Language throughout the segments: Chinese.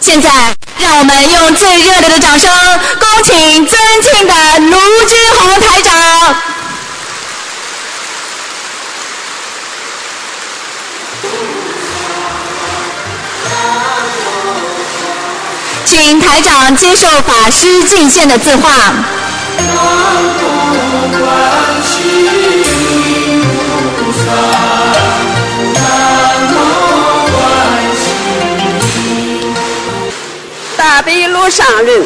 现在，让我们用最热烈的掌声，恭请尊敬的卢军红台长。请台长接受法师敬献的字画。大悲路上人，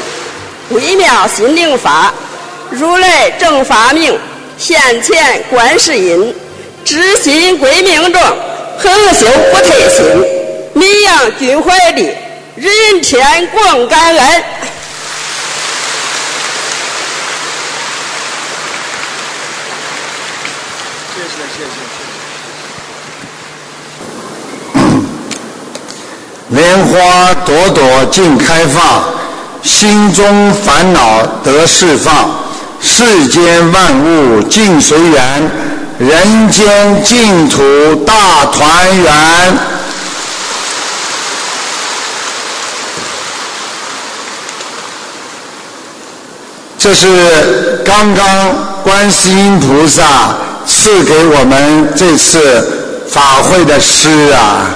微妙心灵法，如来正法名，现前观世音，知心归命中，恒修不退心，米扬君怀里，人天广感恩。谢谢谢谢。莲花朵朵尽开放，心中烦恼得释放，世间万物尽随缘，人间净土大团圆。这是刚刚观世音菩萨赐给我们这次法会的诗啊。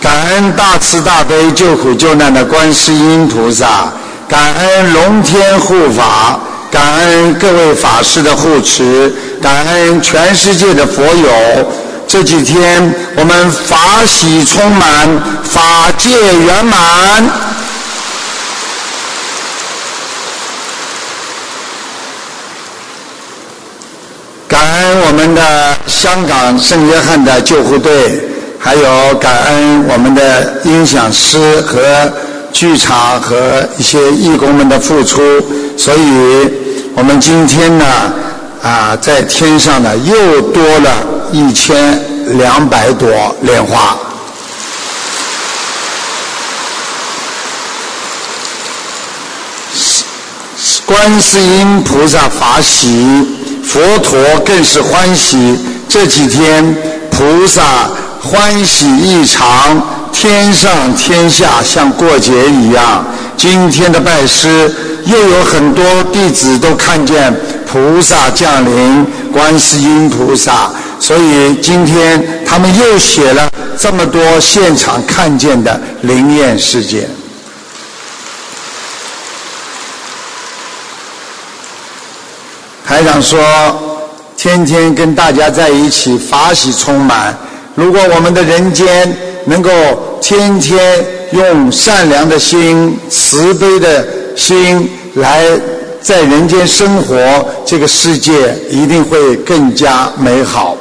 感恩大慈大悲救苦救难的观世音菩萨，感恩龙天护法，感恩各位法师的护持，感恩全世界的佛友。这几天我们法喜充满，法界圆满。感恩我们的香港圣约翰的救护队，还有感恩我们的音响师和剧场和一些义工们的付出，所以我们今天呢，啊，在天上呢又多了一千两百朵莲花。观世音菩萨法喜，佛陀更是欢喜。这几天菩萨欢喜异常，天上天下像过节一样。今天的拜师，又有很多弟子都看见菩萨降临，观世音菩萨，所以今天他们又写了这么多现场看见的灵验事件。台长说，天天跟大家在一起，法喜充满。如果我们的人间能够天天用善良的心、慈悲的心来在人间生活，这个世界一定会更加美好。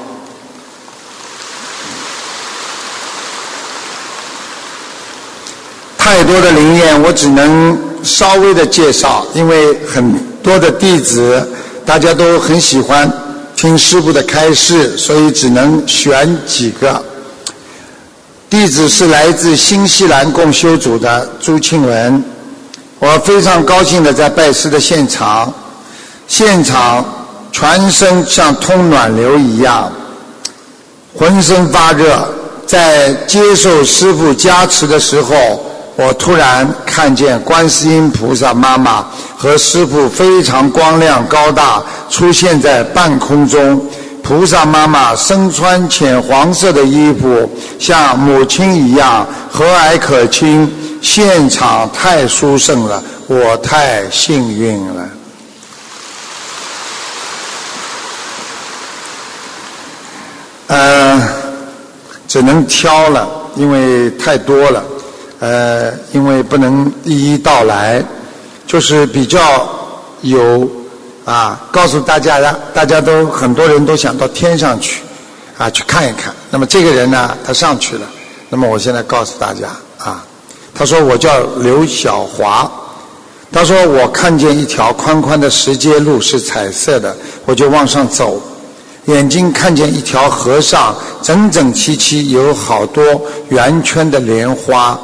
太多的灵验，我只能稍微的介绍，因为很多的弟子。大家都很喜欢听师傅的开示，所以只能选几个。弟子是来自新西兰共修组的朱庆文，我非常高兴的在拜师的现场，现场全身像通暖流一样，浑身发热。在接受师傅加持的时候，我突然看见观世音菩萨妈妈。和师傅非常光亮高大，出现在半空中。菩萨妈妈身穿浅黄色的衣服，像母亲一样和蔼可亲。现场太殊胜了，我太幸运了。呃，只能挑了，因为太多了。呃，因为不能一一道来。就是比较有啊，告诉大家的，大家都很多人都想到天上去啊去看一看。那么这个人呢，他上去了。那么我现在告诉大家啊，他说我叫刘小华，他说我看见一条宽宽的石阶路是彩色的，我就往上走，眼睛看见一条河上整整齐齐有好多圆圈的莲花，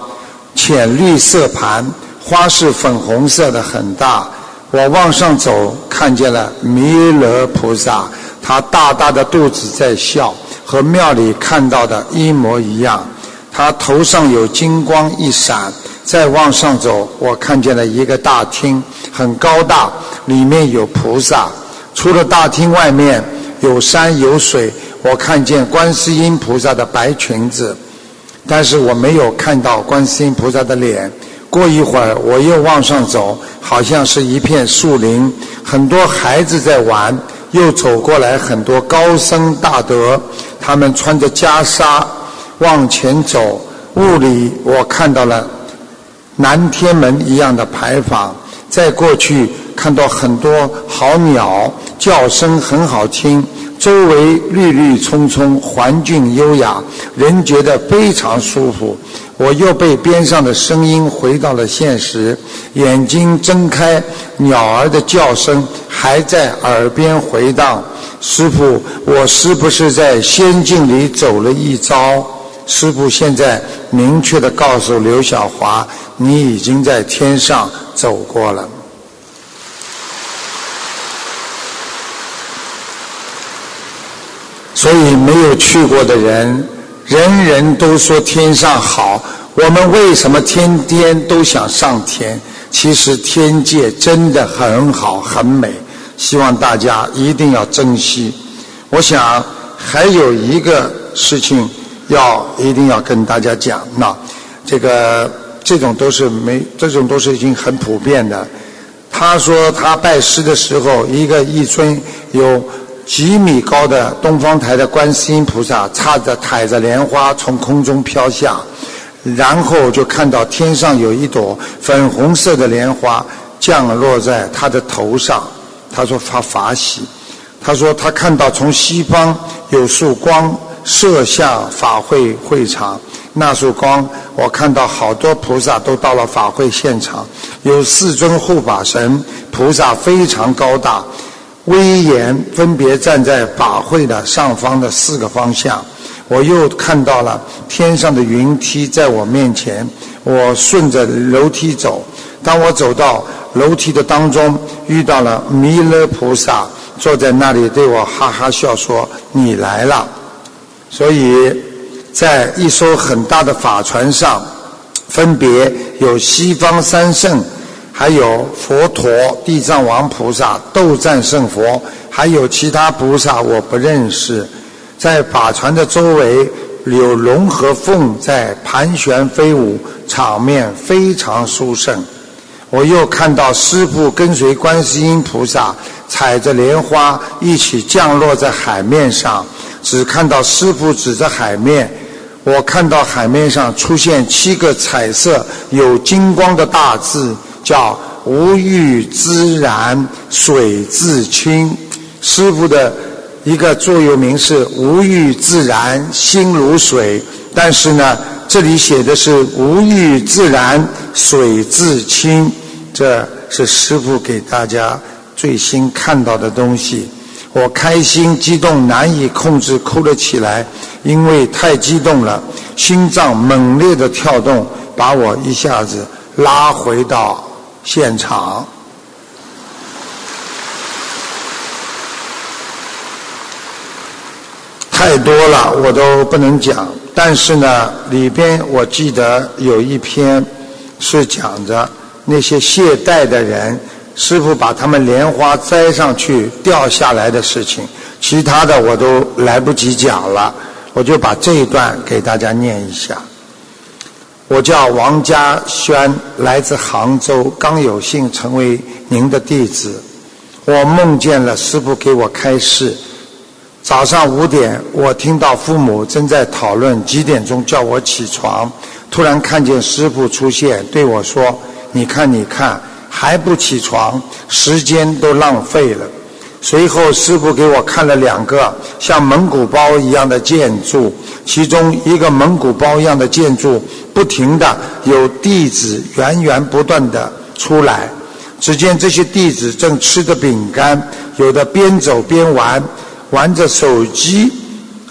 浅绿色盘。花是粉红色的，很大。我往上走，看见了弥勒菩萨，他大大的肚子在笑，和庙里看到的一模一样。他头上有金光一闪，再往上走，我看见了一个大厅，很高大，里面有菩萨。除了大厅外面有山有水，我看见观世音菩萨的白裙子，但是我没有看到观世音菩萨的脸。过一会儿，我又往上走，好像是一片树林，很多孩子在玩。又走过来很多高僧大德，他们穿着袈裟往前走。雾里我看到了南天门一样的牌坊。再过去看到很多好鸟，叫声很好听。周围绿绿葱葱，环境优雅，人觉得非常舒服。我又被边上的声音回到了现实，眼睛睁开，鸟儿的叫声还在耳边回荡。师傅，我是不是在仙境里走了一遭？师傅现在明确的告诉刘小华，你已经在天上走过了。所以没有去过的人，人人都说天上好。我们为什么天天都想上天？其实天界真的很好，很美。希望大家一定要珍惜。我想还有一个事情要一定要跟大家讲。那这个这种都是没，这种都是已经很普遍的。他说他拜师的时候，一个一尊有。几米高的东方台的观世音菩萨，插着抬着莲花从空中飘下，然后就看到天上有一朵粉红色的莲花降落在他的头上。他说发法喜，他说他看到从西方有束光射向法会会场，那束光我看到好多菩萨都到了法会现场，有四尊护法神菩萨非常高大。威严分别站在法会的上方的四个方向，我又看到了天上的云梯在我面前，我顺着楼梯走。当我走到楼梯的当中，遇到了弥勒菩萨坐在那里，对我哈哈笑说：“你来了。”所以，在一艘很大的法船上，分别有西方三圣。还有佛陀、地藏王菩萨、斗战胜佛，还有其他菩萨我不认识。在法船的周围有龙和凤在盘旋飞舞，场面非常殊胜。我又看到师父跟随观世音菩萨踩着莲花一起降落在海面上，只看到师父指着海面，我看到海面上出现七个彩色有金光的大字。叫无欲自然水自清，师傅的一个座右铭是无欲自然心如水，但是呢，这里写的是无欲自然水自清，这是师傅给大家最新看到的东西。我开心激动难以控制，哭了起来，因为太激动了，心脏猛烈的跳动，把我一下子拉回到。现场太多了，我都不能讲。但是呢，里边我记得有一篇是讲着那些懈怠的人，师傅把他们莲花摘上去掉下来的事情。其他的我都来不及讲了，我就把这一段给大家念一下。我叫王家轩，来自杭州，刚有幸成为您的弟子。我梦见了师傅给我开示。早上五点，我听到父母正在讨论几点钟叫我起床，突然看见师傅出现，对我说：“你看，你看，还不起床，时间都浪费了。”随后，师傅给我看了两个像蒙古包一样的建筑，其中一个蒙古包一样的建筑。不停的有弟子源源不断的出来，只见这些弟子正吃着饼干，有的边走边玩，玩着手机，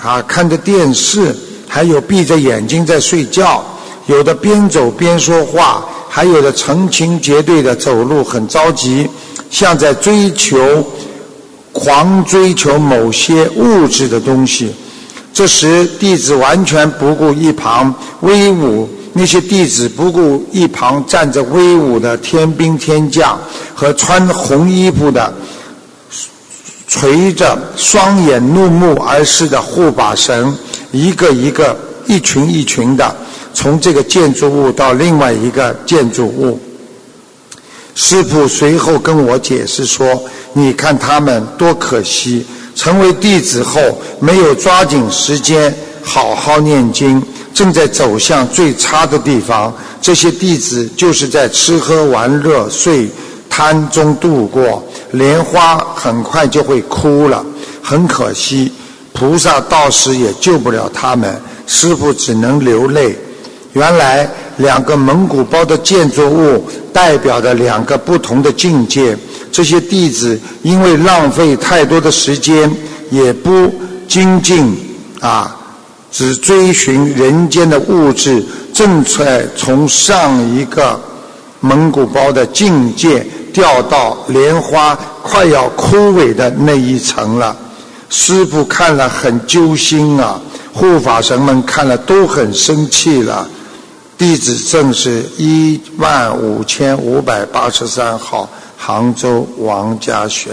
啊，看着电视，还有闭着眼睛在睡觉，有的边走边说话，还有的成群结队的走路，很着急，像在追求，狂追求某些物质的东西。这时弟子完全不顾一旁威武，那些弟子不顾一旁站着威武的天兵天将和穿红衣服的。垂着双眼怒目而视的护法神，一个一个、一群一群的，从这个建筑物到另外一个建筑物。师傅随后跟我解释说：“你看他们多可惜，成为弟子后没有抓紧时间好好念经，正在走向最差的地方。这些弟子就是在吃喝玩乐、睡。”贪中度过，莲花很快就会枯了，很可惜，菩萨到时也救不了他们，师傅只能流泪。原来两个蒙古包的建筑物代表着两个不同的境界，这些弟子因为浪费太多的时间，也不精进啊，只追寻人间的物质，正在从上一个蒙古包的境界。掉到莲花快要枯萎的那一层了，师傅看了很揪心啊，护法神们看了都很生气了。地址正是一万五千五百八十三号，杭州王家轩。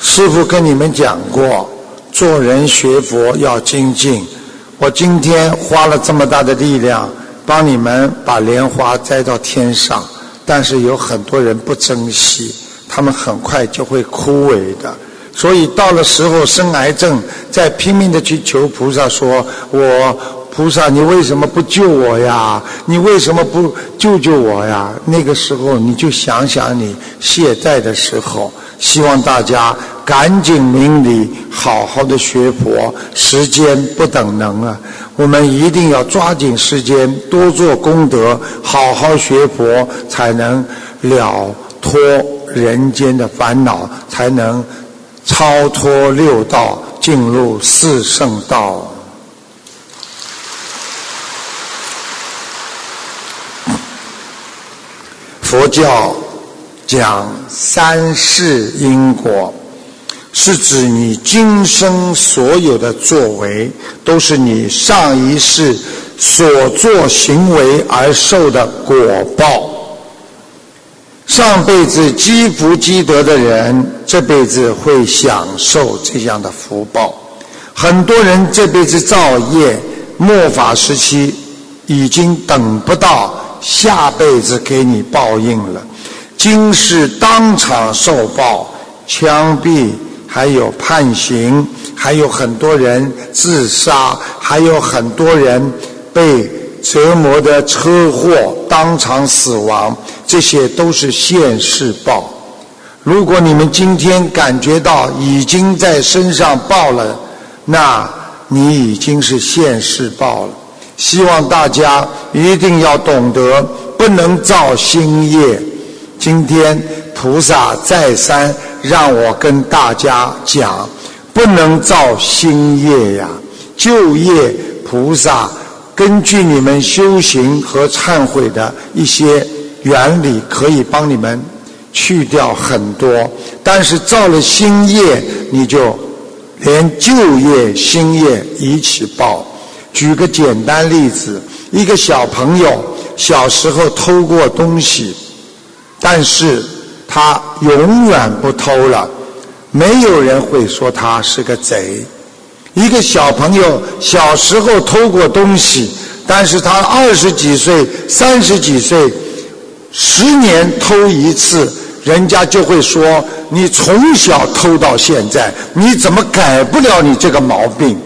师傅跟你们讲过，做人学佛要精进。我今天花了这么大的力量帮你们把莲花摘到天上，但是有很多人不珍惜，他们很快就会枯萎的。所以到了时候生癌症，再拼命的去求菩萨说：“我菩萨，你为什么不救我呀？你为什么不救救我呀？”那个时候你就想想你懈怠的时候。希望大家赶紧明理，好好的学佛。时间不等人啊，我们一定要抓紧时间，多做功德，好好学佛，才能了脱人间的烦恼，才能超脱六道，进入四圣道。佛教。讲三世因果，是指你今生所有的作为，都是你上一世所做行为而受的果报。上辈子积福积德的人，这辈子会享受这样的福报。很多人这辈子造业，末法时期已经等不到下辈子给你报应了。今世当场受报，枪毙，还有判刑，还有很多人自杀，还有很多人被折磨的车祸当场死亡，这些都是现世报。如果你们今天感觉到已经在身上报了，那你已经是现世报了。希望大家一定要懂得，不能造新业。今天菩萨再三让我跟大家讲，不能造新业呀。旧业菩萨根据你们修行和忏悔的一些原理，可以帮你们去掉很多。但是造了新业，你就连旧业、新业一起报。举个简单例子，一个小朋友小时候偷过东西。但是他永远不偷了，没有人会说他是个贼。一个小朋友小时候偷过东西，但是他二十几岁、三十几岁，十年偷一次，人家就会说你从小偷到现在，你怎么改不了你这个毛病？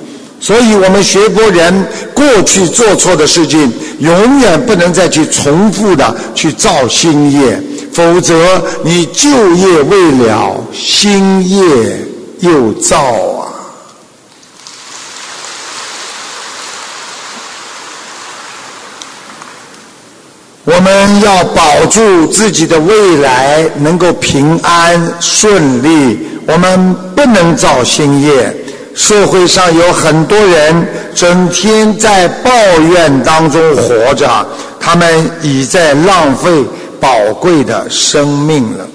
所以我们学佛人过去做错的事情，永远不能再去重复的去造新业。否则，你旧业未了，新业又造啊！我们要保住自己的未来，能够平安顺利。我们不能造新业。社会上有很多人整天在抱怨当中活着他们已在浪费宝贵的生命了。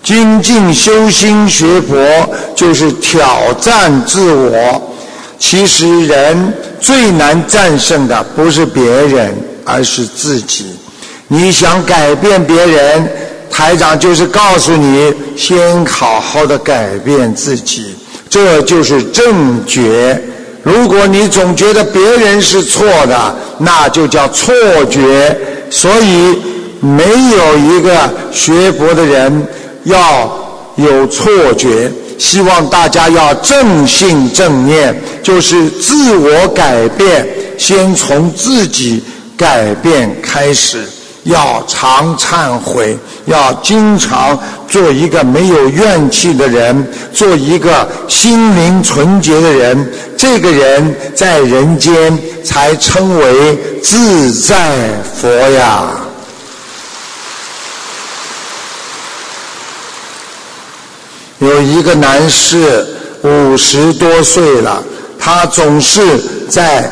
精进修心学佛就是挑战自我。其实人最难战胜的不是别人而是自己。你想改变别人台长就是告诉你先好好的改变自己。这就是正觉。如果你总觉得别人是错的那就叫错觉。所以没有一个学佛的人要有错觉希望大家要正信正念就是自我改变先从自己改变开始要常忏悔要经常做一个没有怨气的人，做一个心灵纯洁的人，这个人在人间才称为自在佛呀。有一个男士五十多岁了，他总是在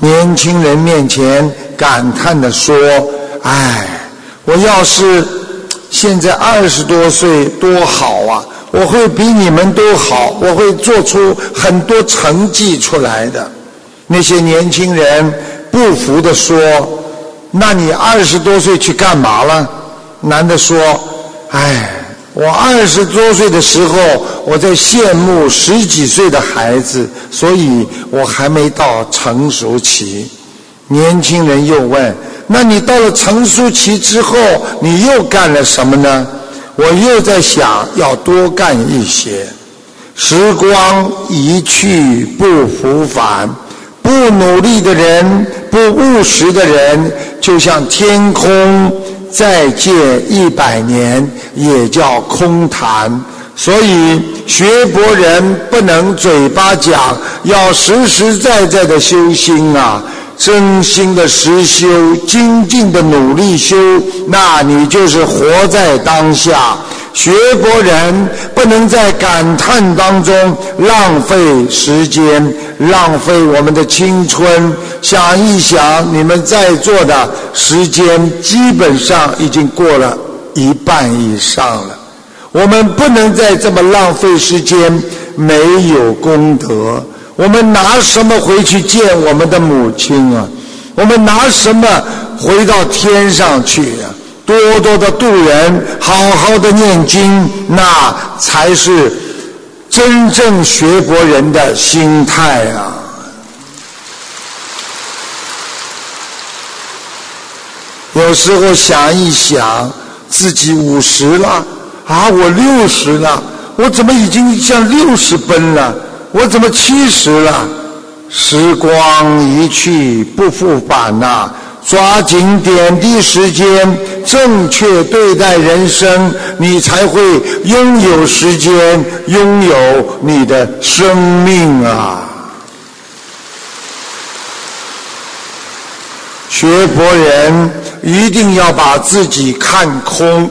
年轻人面前感叹地说：“哎，我要是现在二十多岁多好啊，我会比你们都好，我会做出很多成绩出来的。那些年轻人不服的说，那你二十多岁去干嘛了？男的说，哎，我二十多岁的时候我在羡慕十几岁的孩子，所以我还没到成熟期。年轻人又问。那你到了成熟期之后，你又干了什么呢？我又在想要多干一些。时光一去不复返，不努力的人，不务实的人，就像天空。再借一百年，也叫空谈。所以学博人不能嘴巴讲，要实实在在的修心啊。真心的实修精进的努力修那你就是活在当下学佛人不能在感叹当中浪费时间浪费我们的青春想一想你们在座的时间基本上已经过了一半以上了。我们不能再这么浪费时间没有功德。我们拿什么回去见我们的母亲啊？我们拿什么回到天上去啊？多多的度人，好好的念经，那才是真正学佛人的心态啊！有时候想一想，自己五十了啊，我六十了，我怎么已经向六十奔了？我怎么七十了？时光一去不复返呐抓紧点滴时间正确对待人生你才会拥有时间拥有你的生命啊。学佛人一定要把自己看空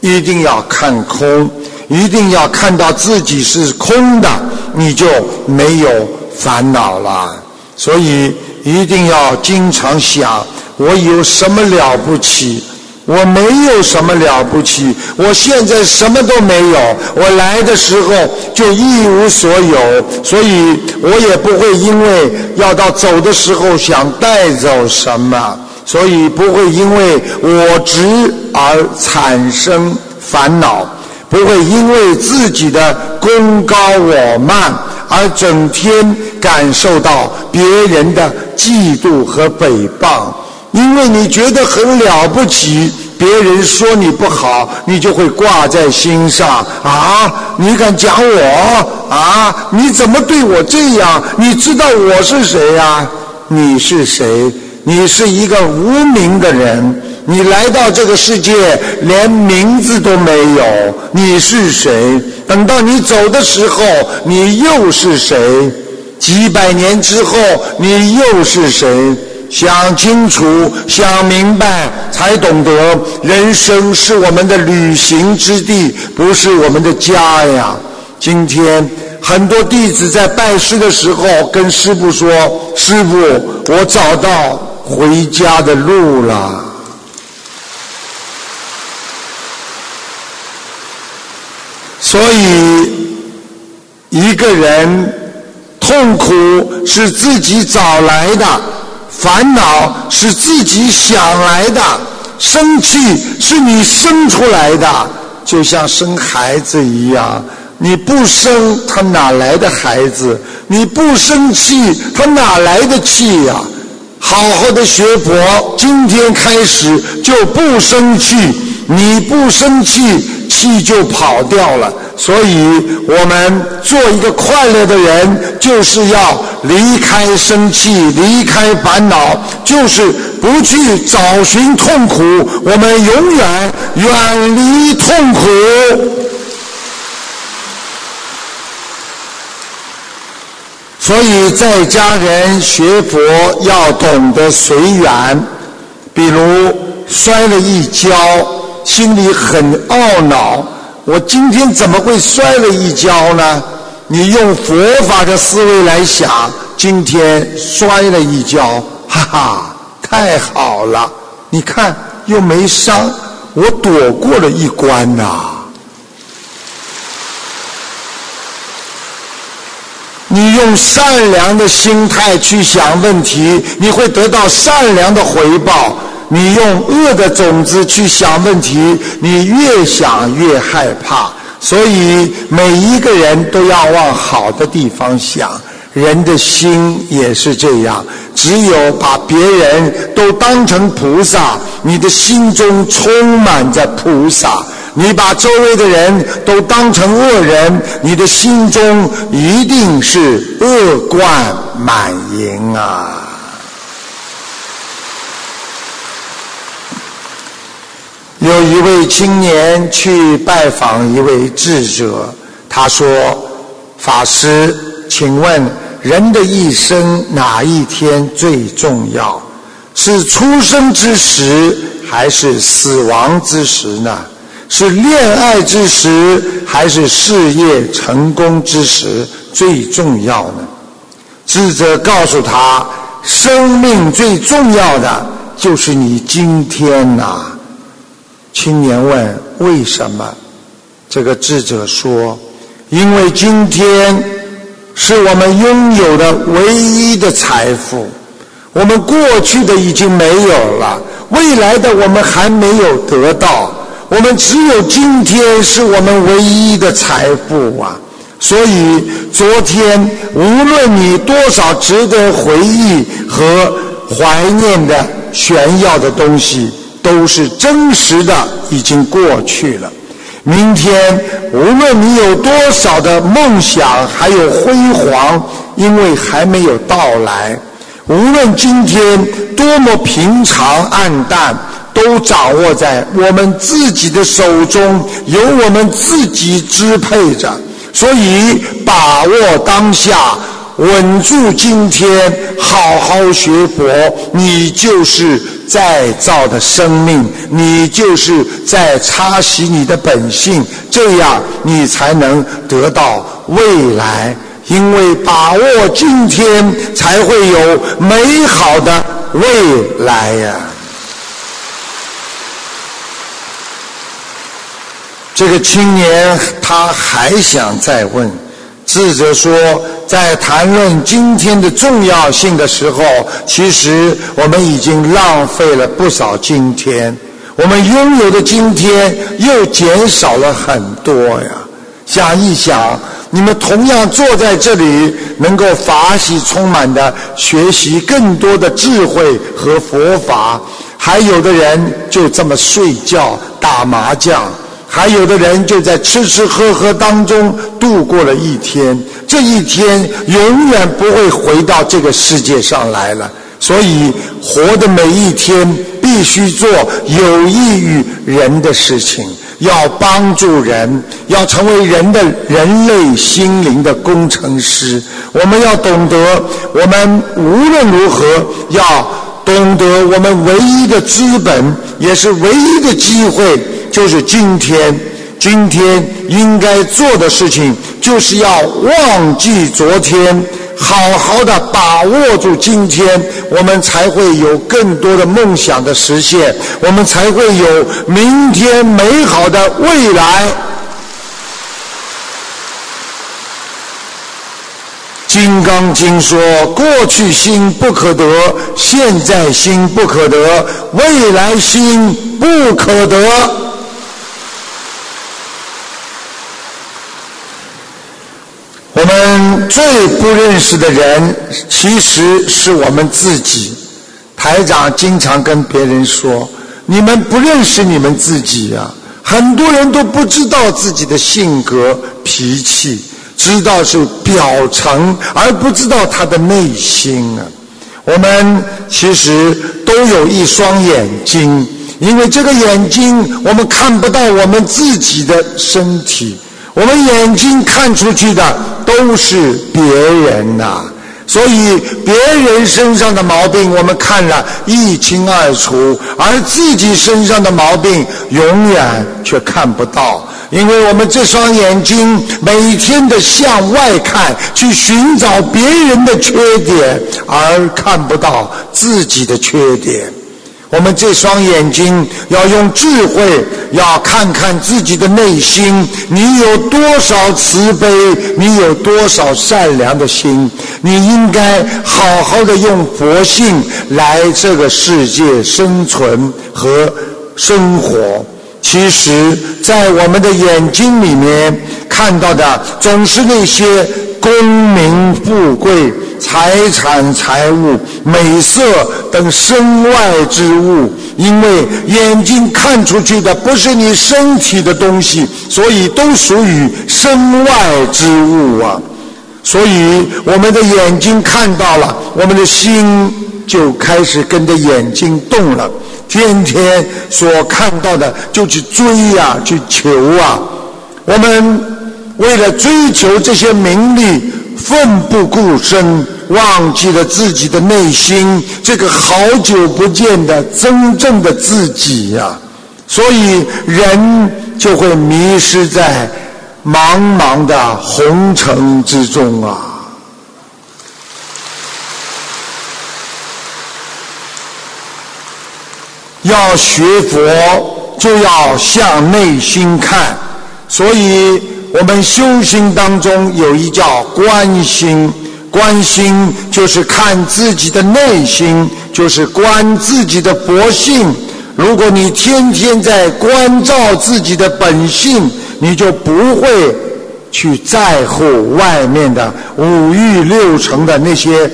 一定要看空。一定要看到自己是空的你就没有烦恼了。所以一定要经常想我有什么了不起我没有什么了不起我现在什么都没有我来的时候就一无所有所以我也不会因为要到走的时候想带走什么所以不会因为我执而产生烦恼。不会因为自己的功高我慢而整天感受到别人的嫉妒和诽谤。因为你觉得很了不起别人说你不好你就会挂在心上。啊你敢讲我？啊？你怎么对我这样？你知道我是谁呀你是谁？你是一个无名的人。你来到这个世界连名字都没有你是谁？等到你走的时候你又是谁？几百年之后你又是谁？想清楚想明白才懂得人生是我们的旅行之地不是我们的家呀。今天很多弟子在拜师的时候跟师傅说师傅我找到回家的路了所以一个人痛苦是自己找来的，烦恼是自己想来的，生气是你生出来的，就像生孩子一样。你不生，他哪来的孩子？你不生气，他哪来的气呀？好好的学佛，今天开始就不生气。你不生气，气就跑掉了。所以，我们做一个快乐的人，就是要离开生气，离开烦恼，就是不去找寻痛苦。我们永远远离痛苦。所以，在家人学佛要懂得随缘。比如摔了一跤，心里很懊恼，我今天怎么会摔了一跤呢？你用佛法的思维来想，今天摔了一跤，哈哈，太好了！你看又没伤，我躲过了一关呐。你用善良的心态去想问题，你会得到善良的回报；你用恶的种子去想问题，你越想越害怕。所以每一个人都要往好的地方想，人的心也是这样。只有把别人都当成菩萨，你的心中充满着菩萨。你把周围的人都当成恶人，你的心中一定是恶贯满盈啊！有一位青年去拜访一位智者，他说：“法师，请问人的一生哪一天最重要？是出生之时，还是死亡之时呢？”是恋爱之时，还是事业成功之时最重要呢？智者告诉他：生命最重要的就是你今天呐。青年问：为什么？这个智者说：因为今天是我们拥有的唯一的财富，我们过去的已经没有了，未来的我们还没有得到。我们只有今天是我们唯一的财富啊！所以昨天无论你多少值得回忆和怀念的炫耀的东西，都是真实的，已经过去了。明天无论你有多少的梦想还有辉煌，因为还没有到来。无论今天多么平常暗淡。都掌握在我们自己的手中，由我们自己支配着。所以，把握当下，稳住今天，好好学佛，你就是再造的生命，你就是在擦洗你的本性，这样你才能得到未来。因为把握今天，才会有美好的未来呀。这个青年他还想再问，智者说，在谈论今天的重要性的时候，其实我们已经浪费了不少今天，我们拥有的今天又减少了很多呀。想一想，你们同样坐在这里，能够法喜充满的学习更多的智慧和佛法，还有的人就这么睡觉打麻将。还有的人就在吃吃喝喝当中度过了一天，这一天永远不会回到这个世界上来了。所以，活的每一天必须做有益于人的事情，要帮助人，要成为人的人类心灵的工程师。我们要懂得，我们无论如何要懂得，我们唯一的资本也是唯一的机会。就是今天今天应该做的事情就是要忘记昨天好好的把握住今天我们才会有更多的梦想的实现我们才会有明天美好的未来。金刚经说过去心不可得现在心不可得未来心不可得。最不认识的人，其实是我们自己。台长经常跟别人说：“你们不认识你们自己呀、很多人都不知道自己的性格、脾气，知道是表层，而不知道他的内心啊。我们其实都有一双眼睛，因为这个眼睛我们看不到我们自己的身体，我们眼睛看出去的都是别人呐、所以别人身上的毛病我们看了一清二楚，而自己身上的毛病永远却看不到，因为我们这双眼睛每天的向外看，去寻找别人的缺点，而看不到自己的缺点。我们这双眼睛要用智慧，要看看自己的内心，你有多少慈悲，你有多少善良的心，你应该好好的用佛性来这个世界生存和生活。其实，在我们的眼睛里面看到的，总是那些功名富贵、财产财物、美色等身外之物。因为眼睛看出去的不是你身体的东西，所以都属于身外之物啊。所以，我们的眼睛看到了，我们的心就开始跟着眼睛动了。天天所看到的就去追呀、去求啊。我们为了追求这些名利，奋不顾身，忘记了自己的内心，这个好久不见的真正的自己呀、所以人就会迷失在茫茫的红尘之中啊。要学佛，就要向内心看。所以，我们修心当中有一叫观心，观心就是看自己的内心，就是观自己的佛性。如果你天天在关照自己的本性，你就不会去在乎外面的五欲六尘的那些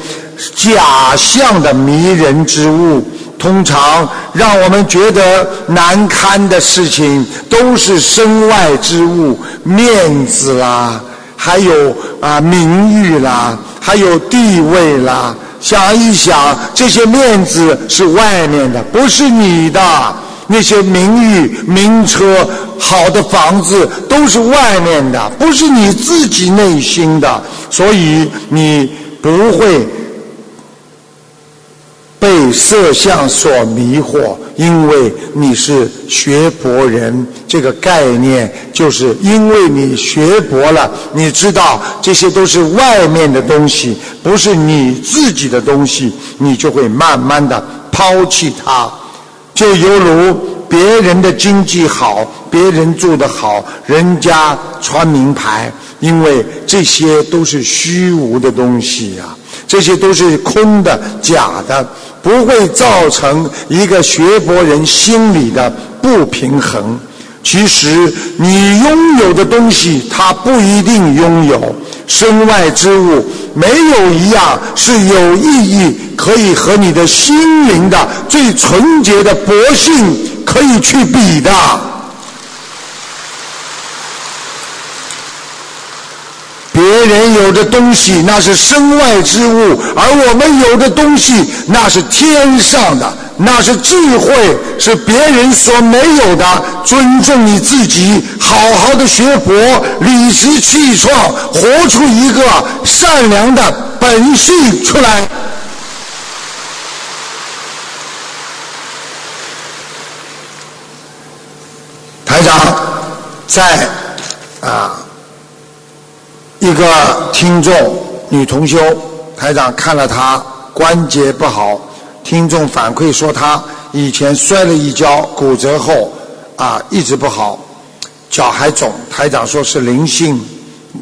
假象的迷人之物。通常让我们觉得难堪的事情，都是身外之物，面子啦，还有啊名誉啦，还有地位啦。想一想，这些面子是外面的，不是你的。那些名誉、名车、好的房子都是外面的，不是你自己内心的，所以你不会被色相所迷惑，因为你是学佛人。这个概念就是因为你学佛了，你知道这些都是外面的东西，不是你自己的东西，你就会慢慢的抛弃它。就犹如别人的经济好，别人住的好，人家穿名牌，因为这些都是虚无的东西呀、这些都是空的、假的，不会造成一个学佛人心里的不平衡。其实你拥有的东西，他不一定拥有。身外之物，没有一样是有意义，可以和你的心灵的最纯洁的佛性可以去比的。别人有的东西那是身外之物，而我们有的东西那是天上的，那是智慧，是别人所没有的。尊重你自己，好好的学佛，理直气壮，活出一个善良的本性出来。台长在啊。一个听众女同修，台长看了她关节不好，听众反馈说她以前摔了一跤，骨折后啊一直不好，脚还肿。台长说是灵性，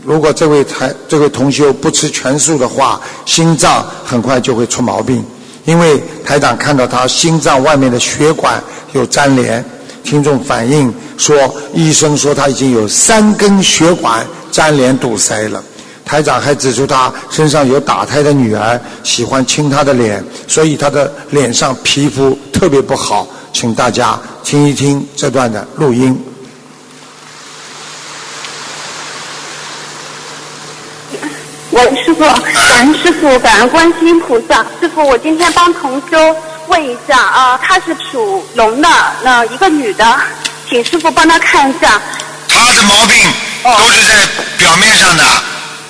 如果这位台这位同修不吃全素的话，心脏很快就会出毛病。因为台长看到他心脏外面的血管有粘连，听众反映说，医生说他已经有三根血管粘连堵塞了。台长还指出他身上有打胎的女儿，喜欢亲他的脸，所以他的脸上皮肤特别不好。请大家听一听这段的录音。喂，师傅，感恩师傅，感恩观世音菩萨。师傅，我今天帮同修问一下啊，她是属龙的，那一个女的，请师傅帮她看一下。她的毛病都是在表面上的，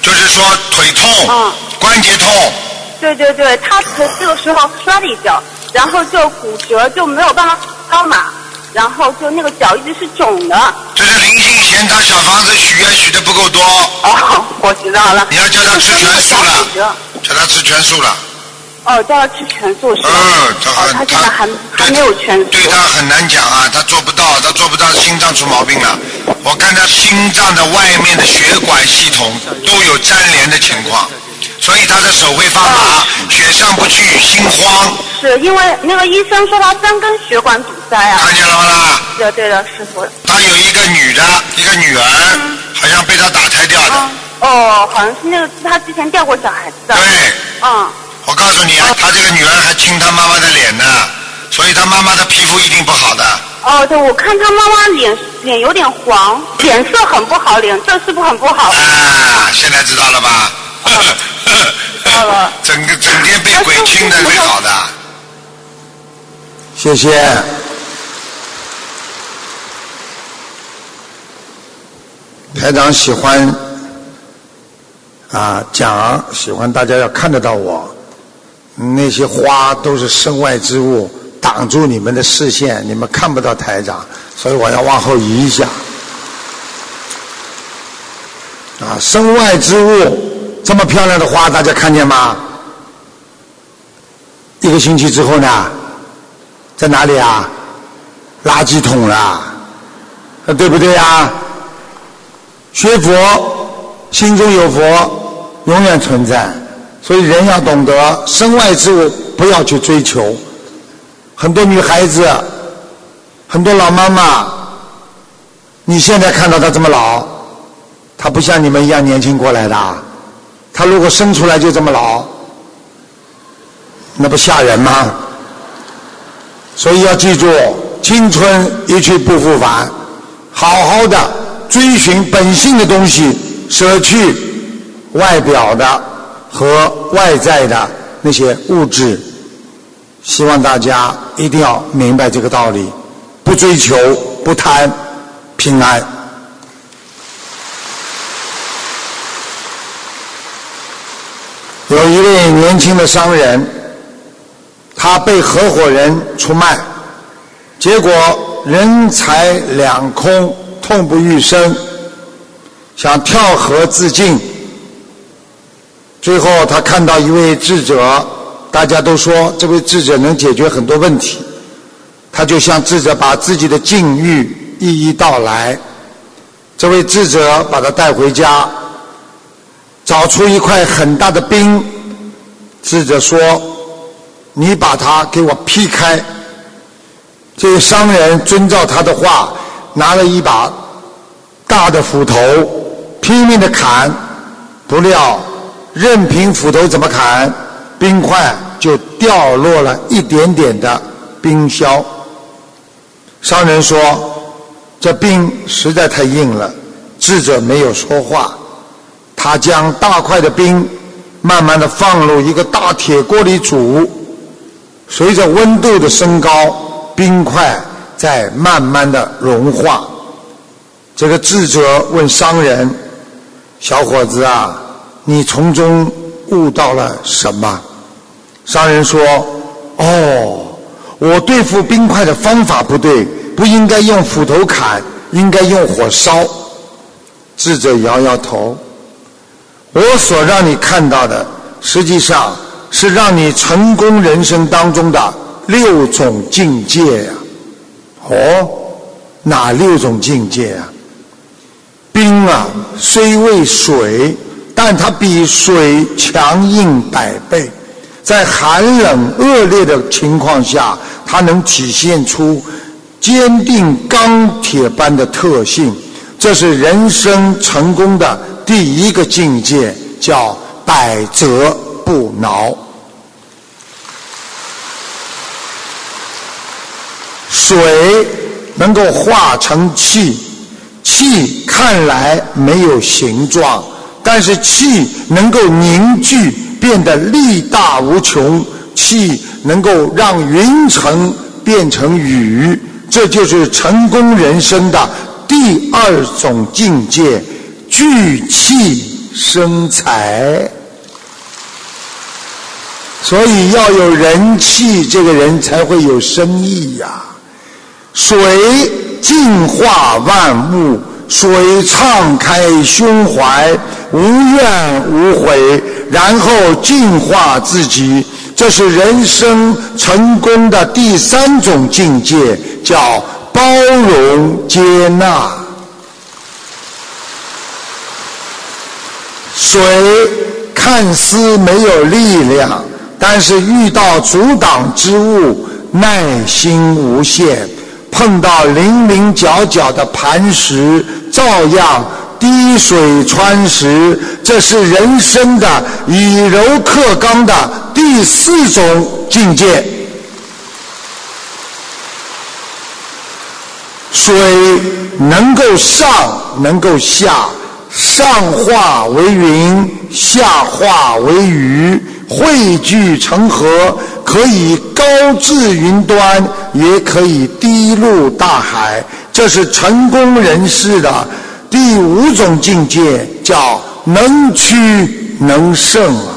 就是说腿痛、嗯关节痛，对对对，他这个时候摔了一跤，然后就骨折，就没有办法高嘛，然后就那个脚一直是肿的。这是灵性嫌他小房子许愿许的不够多，哦，我知道了。你要叫他吃全素了，叫他吃全素了。哦，叫他去全素是吧？嗯，这哦，很她现在还他还没有全素。对他很难讲啊，他做不到，他做不到，心脏出毛病了。我看他心脏的外面的血管系统都有粘连的情况，所以他的手会发麻，血上不去，心慌，是因为那个医生说他三根血管堵塞啊。看见了吗啦？对的对的，师傅。他有一个女的，一个女儿，好像被他打胎掉的。嗯，哦，好像是那个他之前掉过小孩子的。对，嗯，我告诉你啊，他这个女儿还亲他妈妈的脸呢，所以他妈妈的皮肤一定不好的。哦，对，我看他妈妈脸脸有点黄，脸色很不好，脸色是不是很不好？啊，现在知道了吧？知道了整个整天被鬼亲的最好的。谢谢。台长喜欢啊讲，喜欢大家要看得到我。那些花都是身外之物，挡住你们的视线，你们看不到台长，所以我要往后移一下。啊，身外之物，这么漂亮的花，大家看见吗？一个星期之后呢，在哪里啊？垃圾桶啦，对不对呀？学佛，心中有佛，永远存在。所以人要懂得身外之物不要去追求。很多女孩子，很多老妈妈，你现在看到她这么老，她不像你们一样年轻过来的。她如果生出来就这么老，那不吓人吗？所以要记住，青春一去不复返，好好的追寻本性的东西，舍去外表的和外在的那些物质。希望大家一定要明白这个道理，不追求，不贪，平安。有一位年轻的商人，他被合伙人出卖，结果人财两空，痛不欲生，想跳河自尽。最后他看到一位智者，大家都说这位智者能解决很多问题，他就向智者把自己的境遇一一道来。这位智者把他带回家，找出一块很大的冰，智者说：“你把它给我劈开。”这个商人遵照他的话，拿了一把大的斧头，拼命的砍，不料任凭斧头怎么砍，冰块就掉落了一点点的冰消。商人说：“这冰实在太硬了。”智者没有说话，他将大块的冰慢慢的放入一个大铁锅里煮，随着温度的升高，冰块在慢慢的融化。这个智者问商人：“小伙子啊，你从中悟到了什么？”商人说：“哦，我对付冰块的方法不对，不应该用斧头砍，应该用火烧。”智者摇摇头。我所让你看到的，实际上是让你成功人生当中的六种境界呀、哦，哪六种境界呀、冰啊，虽为水，但它比水强硬百倍。在寒冷恶劣的情况下，它能体现出坚定钢铁般的特性。这是人生成功的第一个境界，叫百折不挠。水能够化成气，气看来没有形状，但是气能够凝聚，变得力大无穷。气能够让云层变成雨，这就是成功人生的第二种境界：聚气生财。所以要有人气，这个人才会有生意呀。水净化万物，水敞开胸怀，无怨无悔，然后净化自己，这是人生成功的第三种境界，叫包容接纳。水看似没有力量，但是遇到阻挡之物，耐心无限。碰到零零角角的磐石，照样滴水穿石。这是人生的以柔克刚的第四种境界。水能够上，能够下，上化为云，下化为雨，汇聚成河。可以高至云端，也可以低入大海。这是成功人士的第五种境界，叫能屈能胜啊！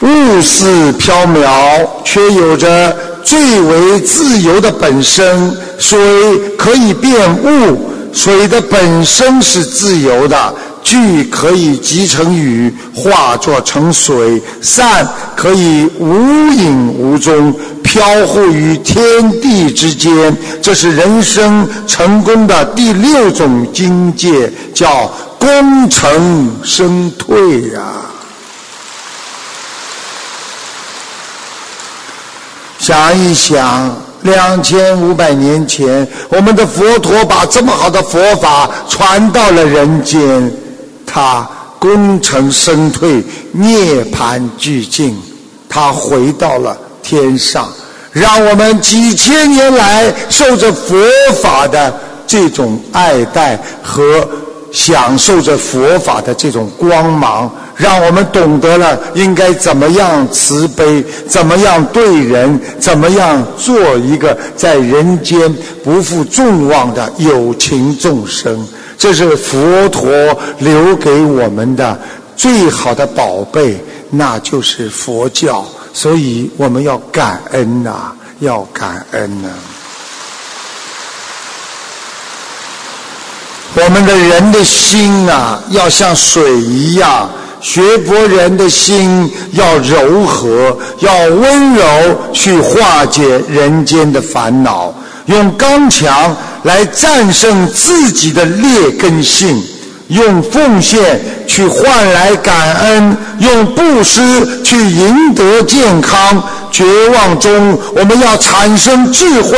物似飘渺，却有着最为自由的本身。水可以变物，水的本身是自由的。聚可以集成雨，化作成水；散可以无影无踪，飘忽于天地之间。这是人生成功的第六种境界，叫功成身退呀。想一想，两千五百年前，我们的佛陀把这么好的佛法传到了人间。他功成身退，涅槃俱尽，他回到了天上，让我们几千年来受着佛法的这种爱戴和享受着佛法的这种光芒，让我们懂得了应该怎么样慈悲，怎么样对人，怎么样做一个在人间不负众望的有情众生。这是佛陀留给我们的最好的宝贝，那就是佛教。所以我们要感恩呐，要感恩呐。我们的人的心啊，要像水一样；学佛人的心要柔和，要温柔，去化解人间的烦恼。用刚强来战胜自己的劣根性，用奉献去换来感恩，用布施去赢得健康。绝望中，我们要产生智慧；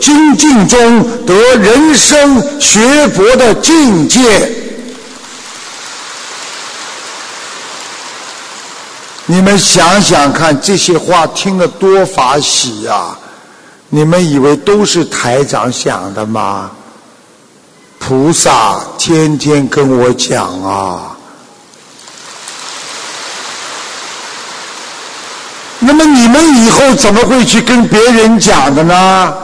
精进中得人生学佛的境界。你们想想看，这些话听了多法喜呀！你们以为都是台长想的吗？菩萨天天跟我讲啊。那么你们以后怎么会去跟别人讲的呢？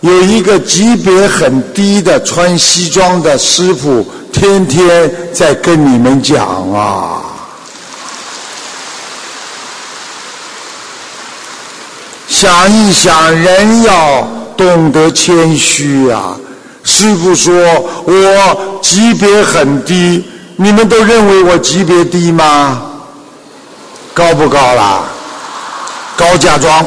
有一个级别很低的穿西装的师傅，天天在跟你们讲啊。想一想，人要懂得谦虚啊！师傅说我级别很低，你们都认为我级别低吗？高不高啦？高假装。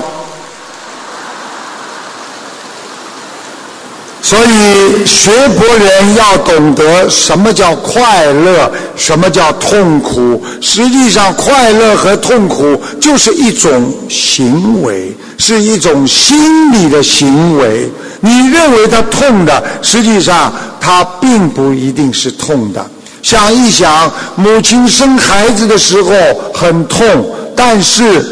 所以学佛人要懂得什么叫快乐，什么叫痛苦。实际上，快乐和痛苦就是一种行为，是一种心理的行为。你认为它痛的，实际上它并不一定是痛的。想一想，母亲生孩子的时候很痛，但是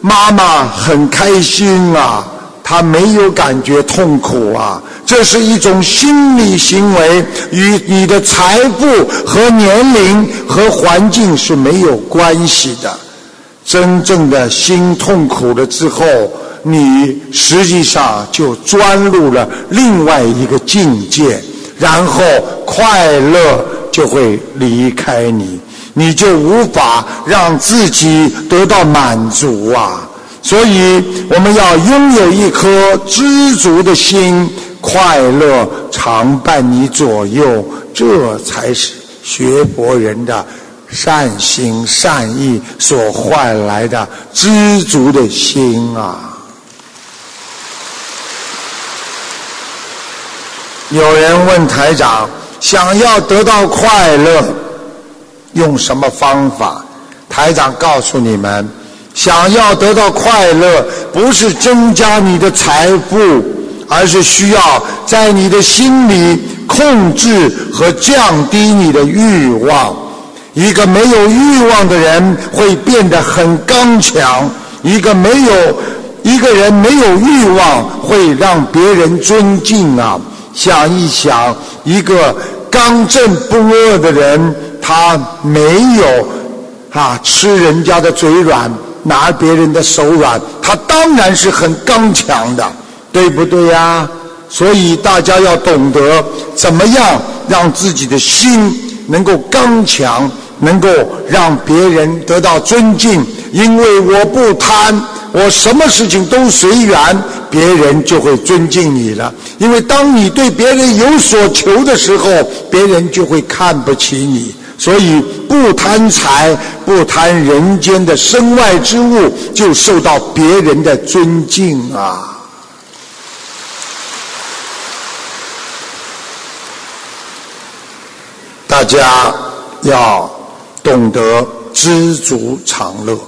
妈妈很开心啊，他没有感觉痛苦啊。这是一种心理行为，与你的财富和年龄和环境是没有关系的。真正的心痛苦了之后，你实际上就钻入了另外一个境界，然后快乐就会离开你，你就无法让自己得到满足啊！所以我们要拥有一颗知足的心。快乐常伴你左右，这才是学佛人的善心善意所换来的知足的心啊！有人问台长，想要得到快乐，用什么方法？台长告诉你们，想要得到快乐，不是增加你的财富。而是需要在你的心里控制和降低你的欲望。一个没有欲望的人会变得很刚强；一个没有一个人没有欲望会让别人尊敬啊！想一想，一个刚正不阿的人，他没有啊吃人家的嘴软，拿别人的手软，他当然是很刚强的。对不对呀？所以大家要懂得怎么样让自己的心能够刚强，能够让别人得到尊敬。因为我不贪，我什么事情都随缘，别人就会尊敬你了。因为当你对别人有所求的时候，别人就会看不起你。所以不贪财，不贪人间的身外之物，就受到别人的尊敬啊。大家要懂得知足常乐。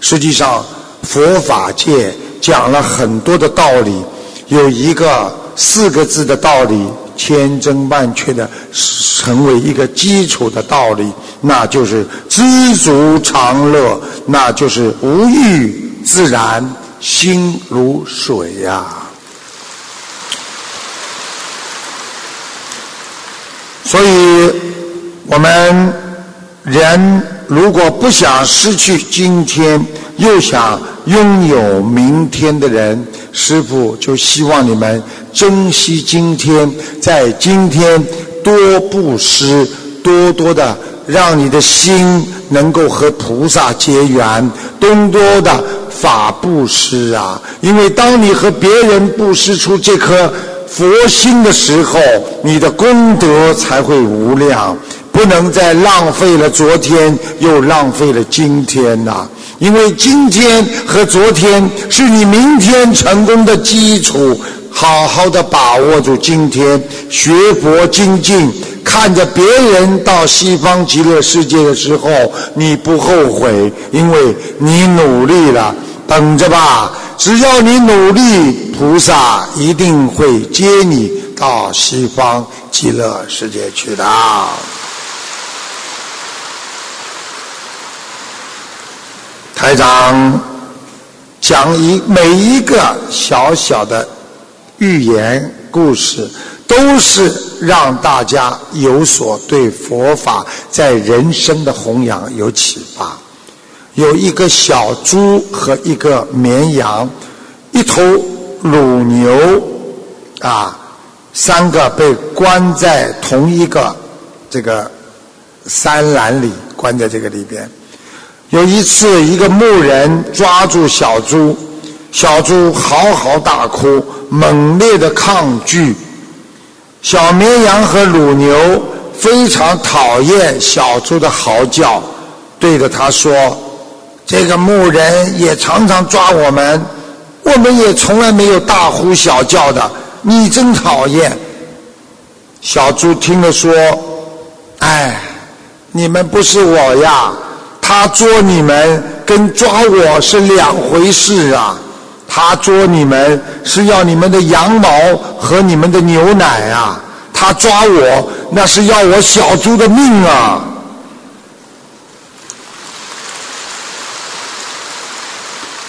实际上，佛法界讲了很多的道理，有一个四个字的道理，千真万确的成为一个基础的道理，那就是知足常乐，那就是无欲自然，心如水呀。所以。我们人如果不想失去今天，又想拥有明天的人，师傅就希望你们珍惜今天，在今天多布施，多多的让你的心能够和菩萨结缘，多多的法布施啊！因为当你和别人布施出这颗佛心的时候，你的功德才会无量。不能再浪费了昨天，又浪费了今天呐！因为今天和昨天是你明天成功的基础。好好的把握住今天，学佛精进，看着别人到西方极乐世界的时候，你不后悔，因为你努力了。等着吧，只要你努力，菩萨一定会接你到西方极乐世界去的。台长讲一每一个小小的寓言故事，都是让大家有所对佛法在人生的弘扬有启发。有一个小猪和一个绵羊，一头乳牛啊，三个被关在同一个这个山栏里，关在这个里边。有一次，一个牧人抓住小猪，小猪嚎嚎大哭，猛烈的抗拒。小绵羊和乳牛非常讨厌小猪的嚎叫，对着他说：“这个牧人也常常抓我们，我们也从来没有大呼小叫的。你真讨厌！小猪听了说：“哎，你们不是我呀，他捉你们跟抓我是两回事啊。他捉你们是要你们的羊毛和你们的牛奶啊，他抓我那是要我小猪的命啊。”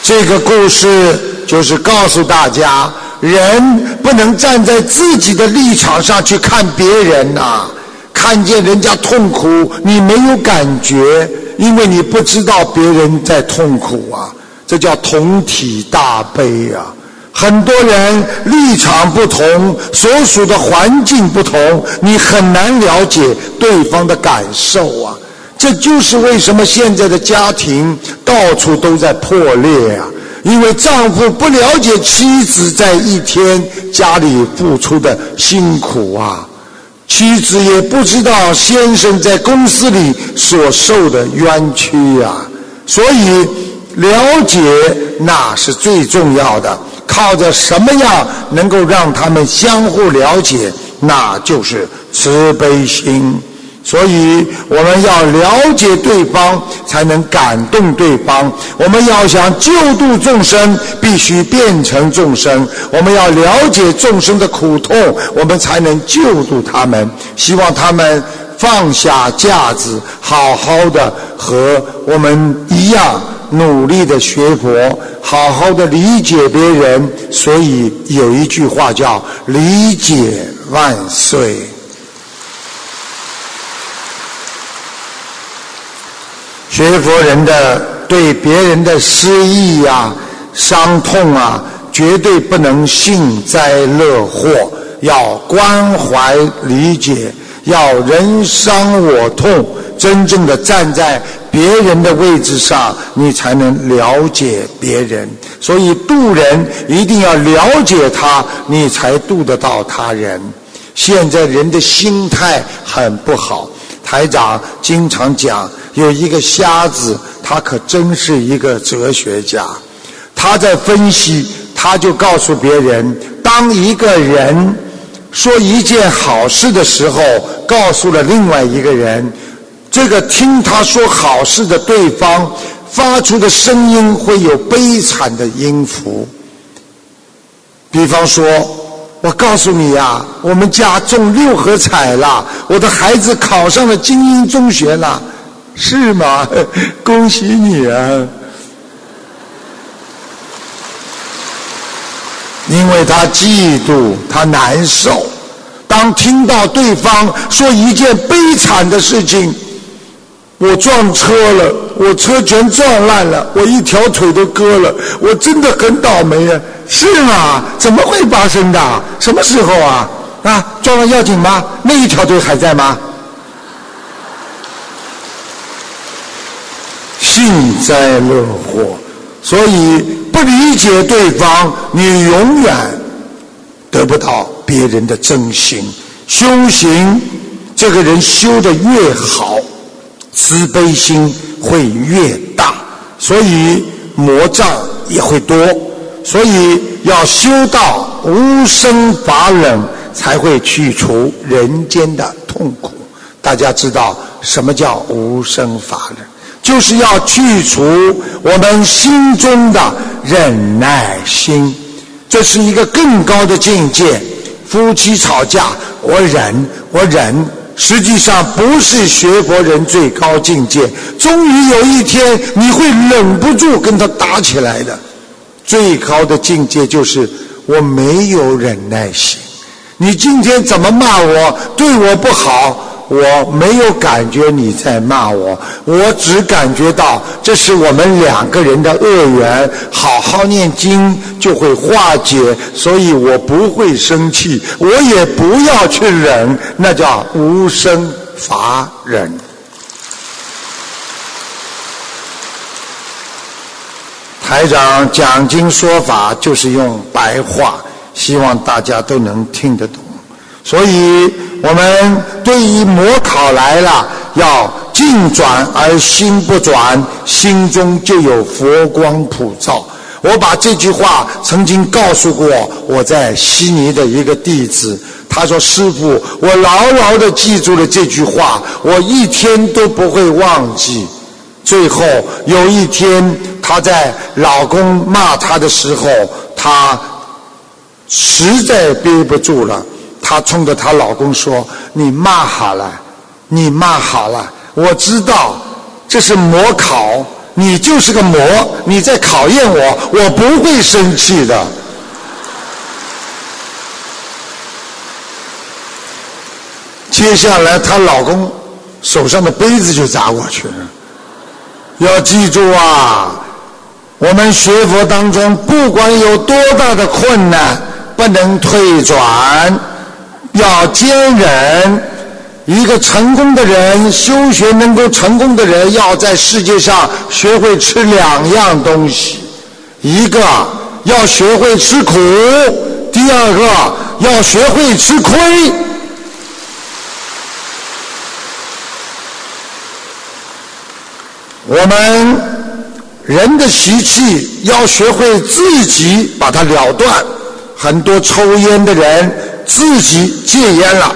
这个故事就是告诉大家，人不能站在自己的立场上去看别人呐、看见人家痛苦，你没有感觉，因为你不知道别人在痛苦啊，这叫同体大悲啊。很多人立场不同，所属的环境不同，你很难了解对方的感受啊。这就是为什么现在的家庭到处都在破裂啊！因为丈夫不了解妻子在一天家里付出的辛苦啊，妻子也不知道先生在公司里所受的冤屈啊，所以了解那是最重要的。靠着什么样能够让他们相互了解？那就是慈悲心。所以我们要了解对方，才能感动对方。我们要想救度众生，必须变成众生。我们要了解众生的苦痛，我们才能救度他们。希望他们放下架子，好好的和我们一样努力的学佛，好好的理解别人。所以有一句话叫“理解万岁”。学佛人的对别人的失意呀、伤痛啊，绝对不能幸灾乐祸，要关怀理解，要人伤我痛，真正的站在别人的位置上，你才能了解别人。所以渡人一定要了解他，你才渡得到他人。现在人的心态很不好，台长经常讲。有一个瞎子，他可真是一个哲学家。他在分析，他就告诉别人：当一个人说一件好事的时候，告诉了另外一个人，这个听他说好事的对方发出的声音会有悲惨的音符。比方说，我告诉你呀、我们家中六合彩了，我的孩子考上了精英中学了。是吗？恭喜你啊！因为他嫉妒，他难受。当听到对方说一件悲惨的事情，我撞车了，我车全撞烂了，我一条腿都割了，我真的很倒霉啊！是吗？怎么会发生的？什么时候啊？啊，撞了要紧吗？那一条腿还在吗？幸灾乐祸，所以不理解对方，你永远得不到别人的真心。修行，这个人修的越好，慈悲心会越大，所以魔障也会多。所以要修到无生法忍，才会去除人间的痛苦。大家知道什么叫无生法忍？就是要去除我们心中的忍耐心，这是一个更高的境界。夫妻吵架，我忍，我忍，实际上不是学佛人最高境界。终于有一天，你会忍不住跟他打起来的。最高的境界就是我没有忍耐心。你今天怎么骂我，对我不好？我没有感觉你在骂我，我只感觉到这是我们两个人的恶缘。好好念经就会化解，所以我不会生气，我也不要去忍，那叫无生法忍。台长讲经说法就是用白话，希望大家都能听得懂。所以我们对于魔考来了，要境转而心不转，心中就有佛光普照。我把这句话曾经告诉过我在悉尼的一个弟子，他。说：“师傅，我牢牢的记住了这句话，我一天都不会忘记。”最后有一天，她在老公骂她的时候，她实在憋不住了，她冲着她老公说：“你骂好了，你骂好了，我知道这是模考，你就是个模，你在考验我，我不会生气的。”接下来，她老公手上的杯子就砸过去了。要记住啊，我们学佛当中，不管有多大的困难，不能退转，要坚忍。一个成功的人，修学能够成功的人，要在世界上学会吃两样东西：一个要学会吃苦，第二个要学会吃亏。我们人的习气要学会自己把它了断。很多抽烟的人自己戒烟了，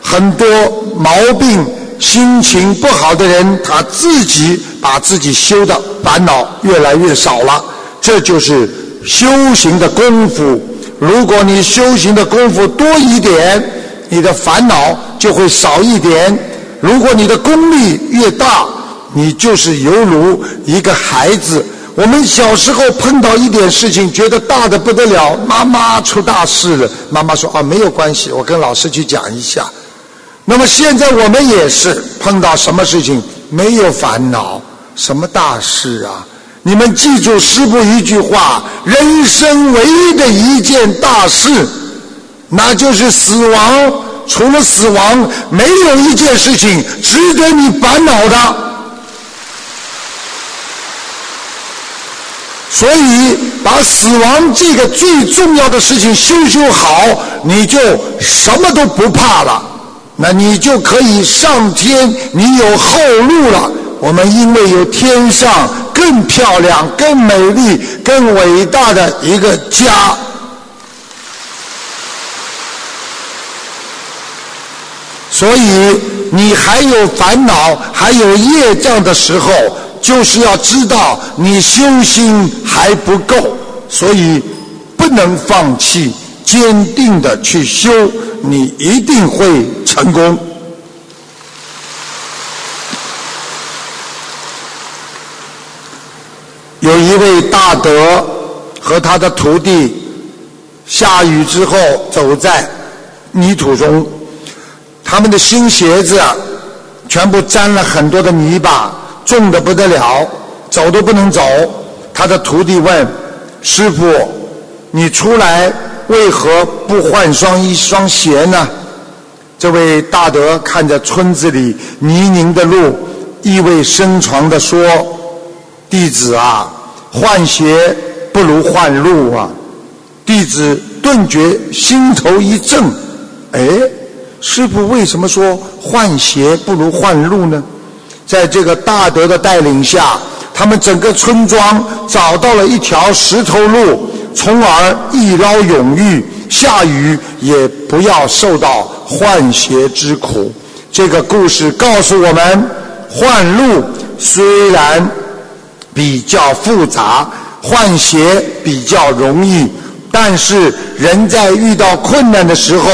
很多毛病、心情不好的人，他自己把自己修的烦恼越来越少了。这就是修行的功夫。如果你修行的功夫多一点，你的烦恼就会少一点。如果你的功力越大，你就是犹如一个孩子。我们小时候碰到一点事情，觉得大的不得了，妈妈出大事了。妈妈说：“啊，没有关系，我跟老师去讲一下。”那么现在我们也是碰到什么事情没有烦恼，什么大事啊？你们记住师傅一句话：人生唯一的一件大事，那就是死亡。除了死亡，没有一件事情值得你烦恼的。所以，把死亡这个最重要的事情修修好，你就什么都不怕了。那你就可以上天，你有后路了。我们因为有天上更漂亮、更美丽、更伟大的一个家，所以你还有烦恼、还有业障的时候。就是要知道你修心还不够，所以不能放弃，坚定的去修，你一定会成功。有一位大德和他的徒弟，下雨之后走在泥土中，他们的新鞋子，全部沾了很多的泥巴。重的不得了，走都不能走。他的徒弟问师傅：“你出来为何不换双一双鞋呢？”这位大德看着村子里泥泞的路，意味深长地说：“弟子啊，换鞋不如换路啊！”弟子顿觉心头一震，哎，师傅为什么说换鞋不如换路呢？在这个大德的带领下，他们整个村庄找到了一条石头路，从而一劳永逸，下雨也不要受到换鞋之苦。这个故事告诉我们，换路虽然比较复杂，换鞋比较容易。但是人在遇到困难的时候，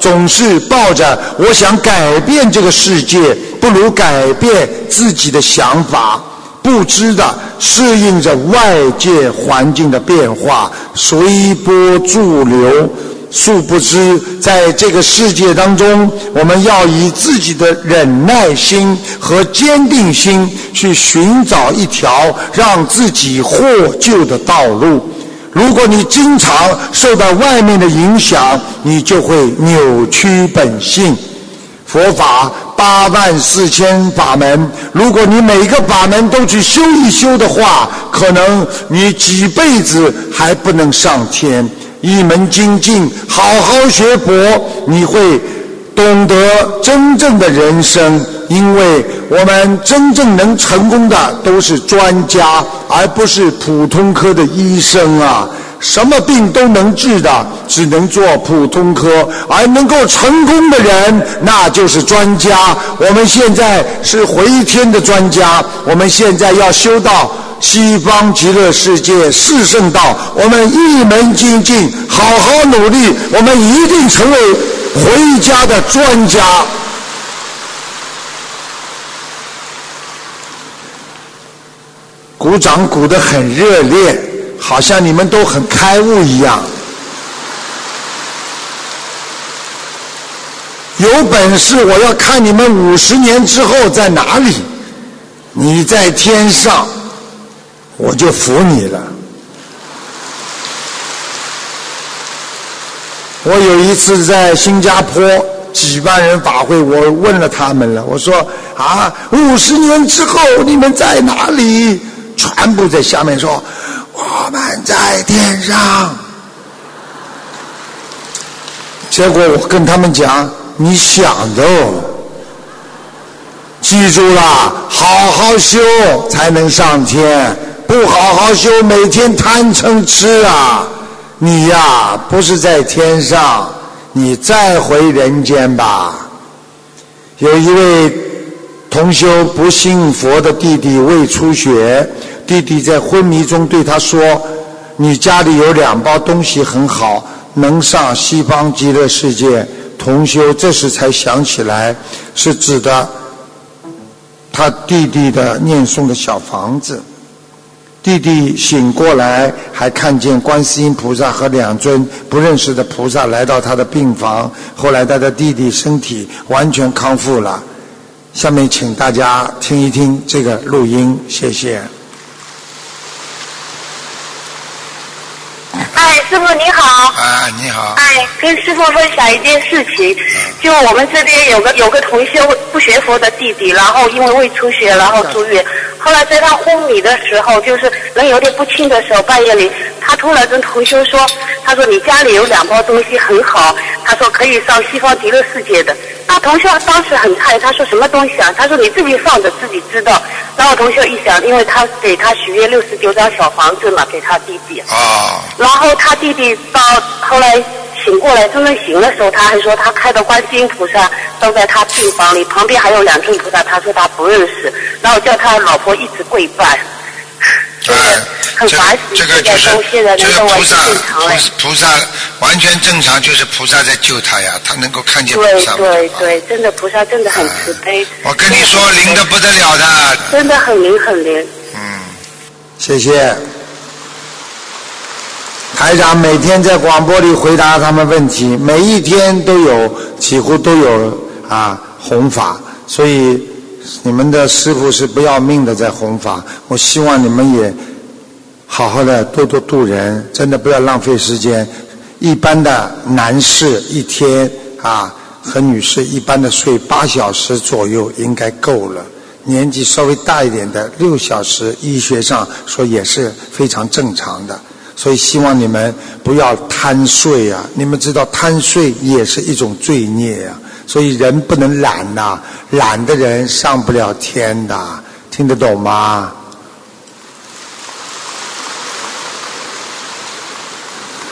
总是抱着我想改变这个世界，不如改变自己的想法，不知的适应着外界环境的变化，随波逐流。殊不知，在这个世界当中，我们要以自己的忍耐心和坚定心去寻找一条让自己获救的道路。如果你经常受到外面的影响，你就会扭曲本性。佛法八万四千法门，如果你每个法门都去修一修的话，可能你几辈子还不能上天。一门精进，好好学佛，你会懂得真正的人生。因为我们真正能成功的都是专家，而不是普通科的医生啊！什么病都能治的，只能做普通科；而能够成功的人，那就是专家。我们现在是回天的专家，我们现在要修到西方极乐世界四圣道，我们一门精进，好好努力，我们一定成为回家的专家。鼓掌鼓得很热烈，好像你们都很开悟一样。有本事我要看你们五十年之后在哪里？你在天上，我就服你了。我有一次在新加坡几万人法会，我问了他们了，我说啊，五十年之后你们在哪里？全部在下面说我们在天上。结果我跟他们讲，你想的哦，记住了，好好修才能上天，不好好修，每天贪嗔痴啊，你呀不是在天上，你再回人间吧。有一位同修不信佛的弟弟胃出血。弟弟在昏迷中对他说：“你家里有两包东西很好，能上西方极乐世界。”同修这时才想起来，是指的他弟弟的念诵的小房子。弟弟醒过来，还看见观世音菩萨和两尊不认识的菩萨来到他的病房。后来他的弟弟身体完全康复了。下面请大家听一听这个录音，谢谢。哎，师傅你好。哎，你好。哎，跟师傅分享一件事情，就我们这边有个有个同修不学佛的弟弟，然后因为胃出血，然后住院。后来在他昏迷的时候，就是人有点不清的时候，半夜里，他突然跟同修说：“他说你家里有两包东西很好，他说可以上西方极乐世界的。”那同学当时很诧异，他说什么东西啊？他说你自己放着自己知道。然后同学一想，因为他给他许愿六十九张小房子嘛，给他弟弟。啊。然后他弟弟到后来醒过来，真正醒的时候，他还说他看到观世音菩萨都在他病房里，旁边还有两尊菩萨，他说他不认识，然后叫他老婆一直跪拜。对，这这个就是这个菩萨，菩萨完全正常，就是菩萨在救他呀，他能够看见菩萨。对对对，真的菩萨真的很慈悲。我跟你说，灵的不得了的。真的很灵很灵。嗯，谢谢。台长每天在广播里回答他们问题，每一天都有，几乎都有啊弘法，所以你们的师傅是不要命的在弘法。我希望你们也好好的多多度人，真的不要浪费时间。一般的男士一天啊和女士一般的睡八小时左右应该够了，年纪稍微大一点的六小时，医学上说也是非常正常的。所以希望你们不要贪睡啊！你们知道贪睡也是一种罪孽呀。所以人不能懒呐，懒的人上不了天的，听得懂吗？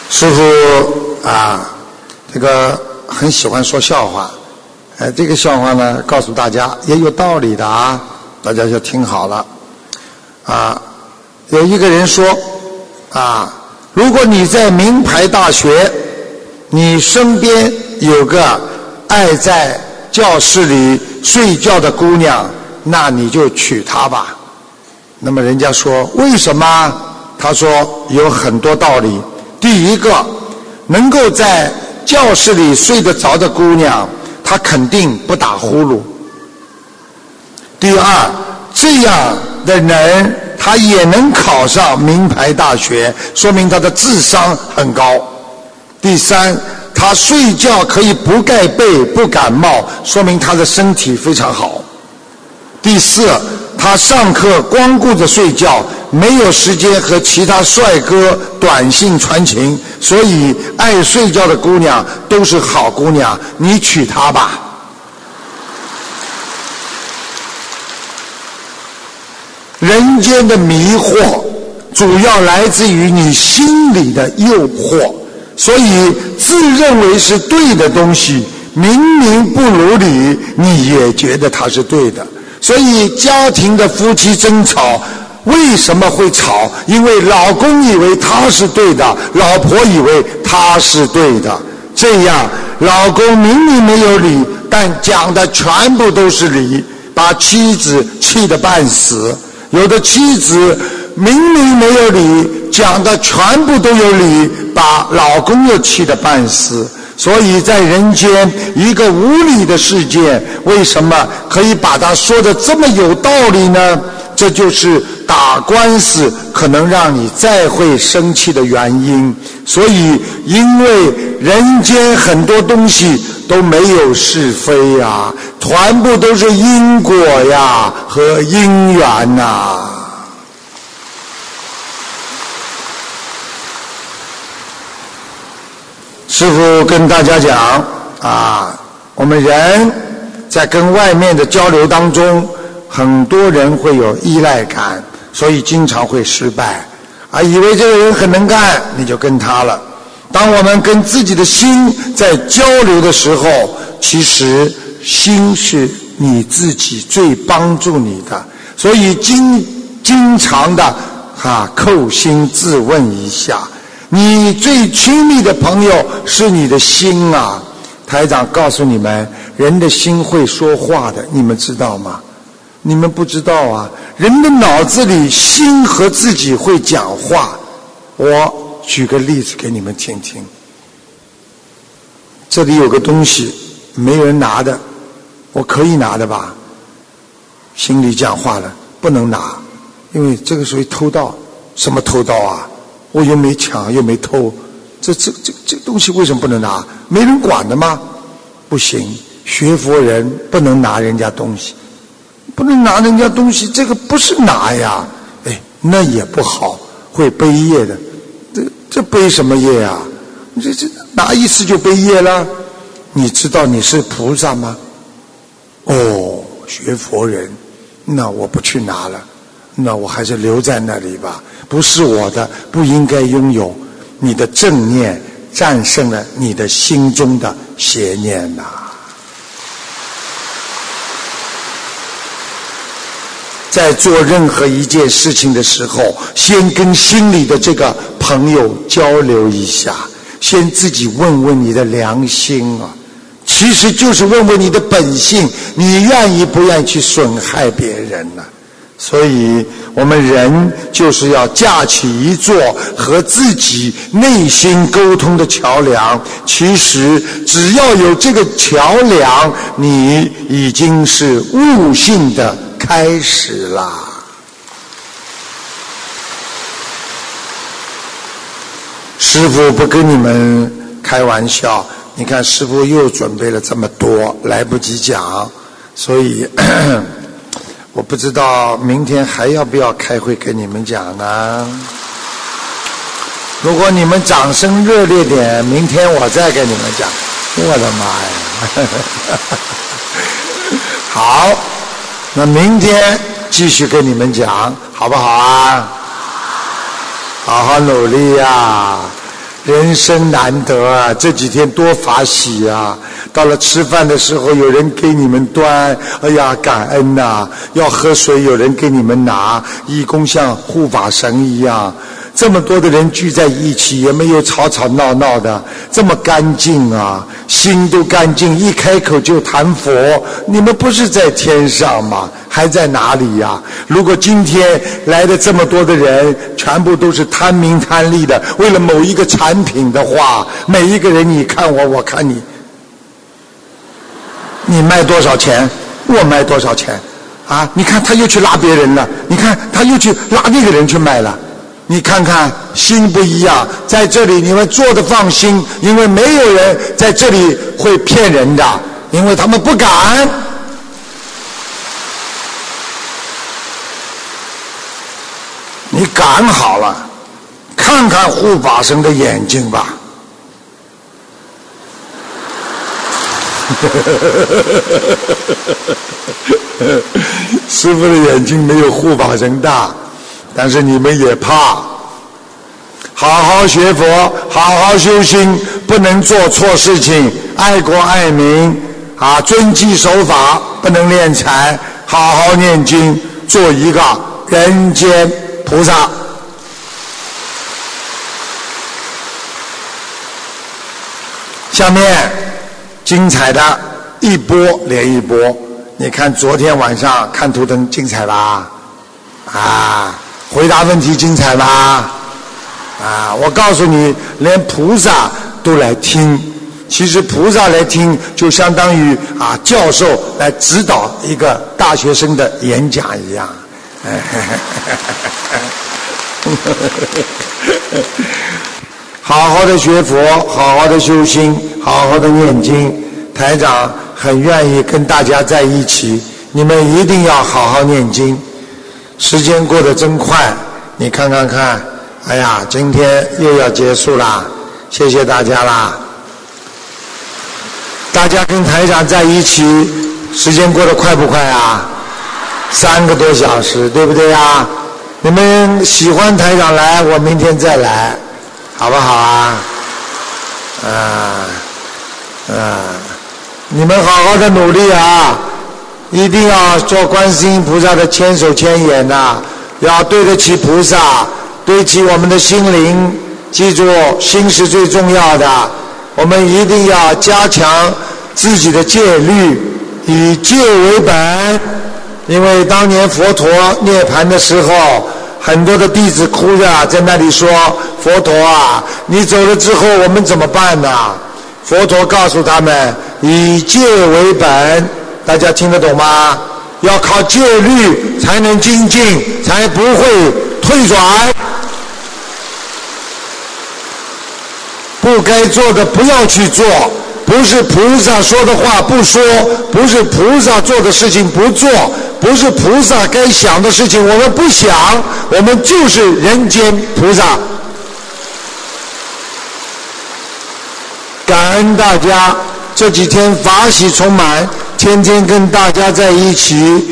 师傅啊，这个很喜欢说笑话，哎，这个笑话呢，告诉大家也有道理的啊，大家就听好了。啊，有一个人说啊。如果你在名牌大学，你身边有个爱在教室里睡觉的姑娘，那你就娶她吧。那么人家说为什么？他说有很多道理。第一个，能够在教室里睡得着的姑娘，她肯定不打呼噜。第二，这样的人。他也能考上名牌大学，说明他的智商很高。第三，他睡觉可以不盖被不感冒，说明他的身体非常好。第四，他上课光顾着睡觉，没有时间和其他帅哥短信传情，所以爱睡觉的姑娘都是好姑娘，你娶她吧。人间的迷惑主要来自于你心里的诱惑，所以自认为是对的东西，明明不如理，你也觉得它是对的。所以家庭的夫妻争吵为什么会吵？因为老公以为他是对的，老婆以为他是对的，这样老公明明没有理，但讲的全部都是理，把妻子气得半死。有的妻子明明没有理，讲的全部都有理，把老公又气得半死。所以在人间一个无理的事件，为什么可以把它说的这么有道理呢？这就是打官司可能让你再会生气的原因。所以，因为人间很多东西都没有是非呀，全部都是因果呀和因缘呐。师傅跟大家讲啊，我们人在跟外面的交流当中，很多人会有依赖感，所以经常会失败。啊，以为这个人很能干，你就跟他了。当我们跟自己的心在交流的时候，其实心是你自己最帮助你的，所以经经常的啊叩心自问一下。你最亲密的朋友是你的心啊！台长告诉你们，人的心会说话的，你们知道吗？你们不知道啊！人的脑子里心和自己会讲话。我举个例子给你们听听。这里有个东西，没人拿的，我可以拿的吧？心里讲话了，不能拿，因为这个属于偷盗。什么偷盗啊？我又没抢，又没偷，这这这这东西为什么不能拿？没人管的吗？不行，学佛人不能拿人家东西，不能拿人家东西，这个不是拿呀，哎，那也不好，会背业的。这背什么业啊？这这拿一次就背业了？你知道你是菩萨吗？哦，学佛人，那我不去拿了，那我还是留在那里吧。不是我的，不应该拥有。你的正念战胜了你的心中的邪念呐。在做任何一件事情的时候，先跟心里的这个朋友交流一下，先自己问问你的良心啊，其实就是问问你的本性，你愿意不愿意去损害别人呢？所以，我们人就是要架起一座和自己内心沟通的桥梁。其实，只要有这个桥梁，你已经是悟性的开始啦。师傅不跟你们开玩笑，你看师傅又准备了这么多，来不及讲，所以。我不知道明天还要不要开会跟你们讲呢？如果你们掌声热烈点，明天我再跟你们讲。我的妈呀！好，那明天继续跟你们讲，好不好啊？好好努力呀！人生难得啊，这几天多法喜啊！到了吃饭的时候，有人给你们端，哎呀，感恩呐！要喝水，有人给你们拿，义工像护法神一样。这么多的人聚在一起，也没有吵吵闹闹的，这么干净啊，心都干净，一开口就谈佛。你们不是在天上吗？还在哪里呀？如果今天来的这么多的人，全部都是贪名贪利的，为了某一个产品的话，每一个人你看我，我看你，你卖多少钱？我卖多少钱？啊？你看他又去拉别人了，你看他又去拉那个人去卖了。你看看，心不一样，在这里你们做的放心，因为没有人在这里会骗人的，因为他们不敢。你敢好了，看看护法神的眼睛吧。师傅的眼睛没有护法神大。但是你们也怕。好好学佛，好好修心，不能做错事情，爱国爱民啊，遵纪守法，不能敛财，好好念经，做一个人间菩萨。下面精彩的一波连一波，你看昨天晚上看图腾精彩吧？啊，回答问题精彩吧？啊，我告诉你，连菩萨都来听。其实菩萨来听，就相当于啊教授来指导一个大学生的演讲一样。好好的学佛，好好的修心，好好的念经。台长很愿意跟大家在一起，你们一定要好好念经。时间过得真快，你看看看。哎呀，今天又要结束啦，谢谢大家啦！大家跟台长在一起，时间过得快不快啊？三个多小时，对不对啊？你们喜欢台长来，我明天再来，好不好啊？啊啊！你们好好的努力啊，一定要做观世音菩萨的千手千眼呐，要对得起菩萨。对起我们的心灵，记住心是最重要的。我们一定要加强自己的戒律，以戒为本。因为当年佛陀涅盘的时候，很多的弟子哭着在那里说：“佛陀啊，你走了之后，我们怎么办呢？”佛陀告诉他们：“以戒为本。”大家听得懂吗？要靠戒律才能精进，才不会退转。不该做的不要去做，不是菩萨说的话不说，不是菩萨做的事情不做，不是菩萨该想的事情我们不想，我们就是人间菩萨。感恩大家这几天法喜充满，天天跟大家在一起，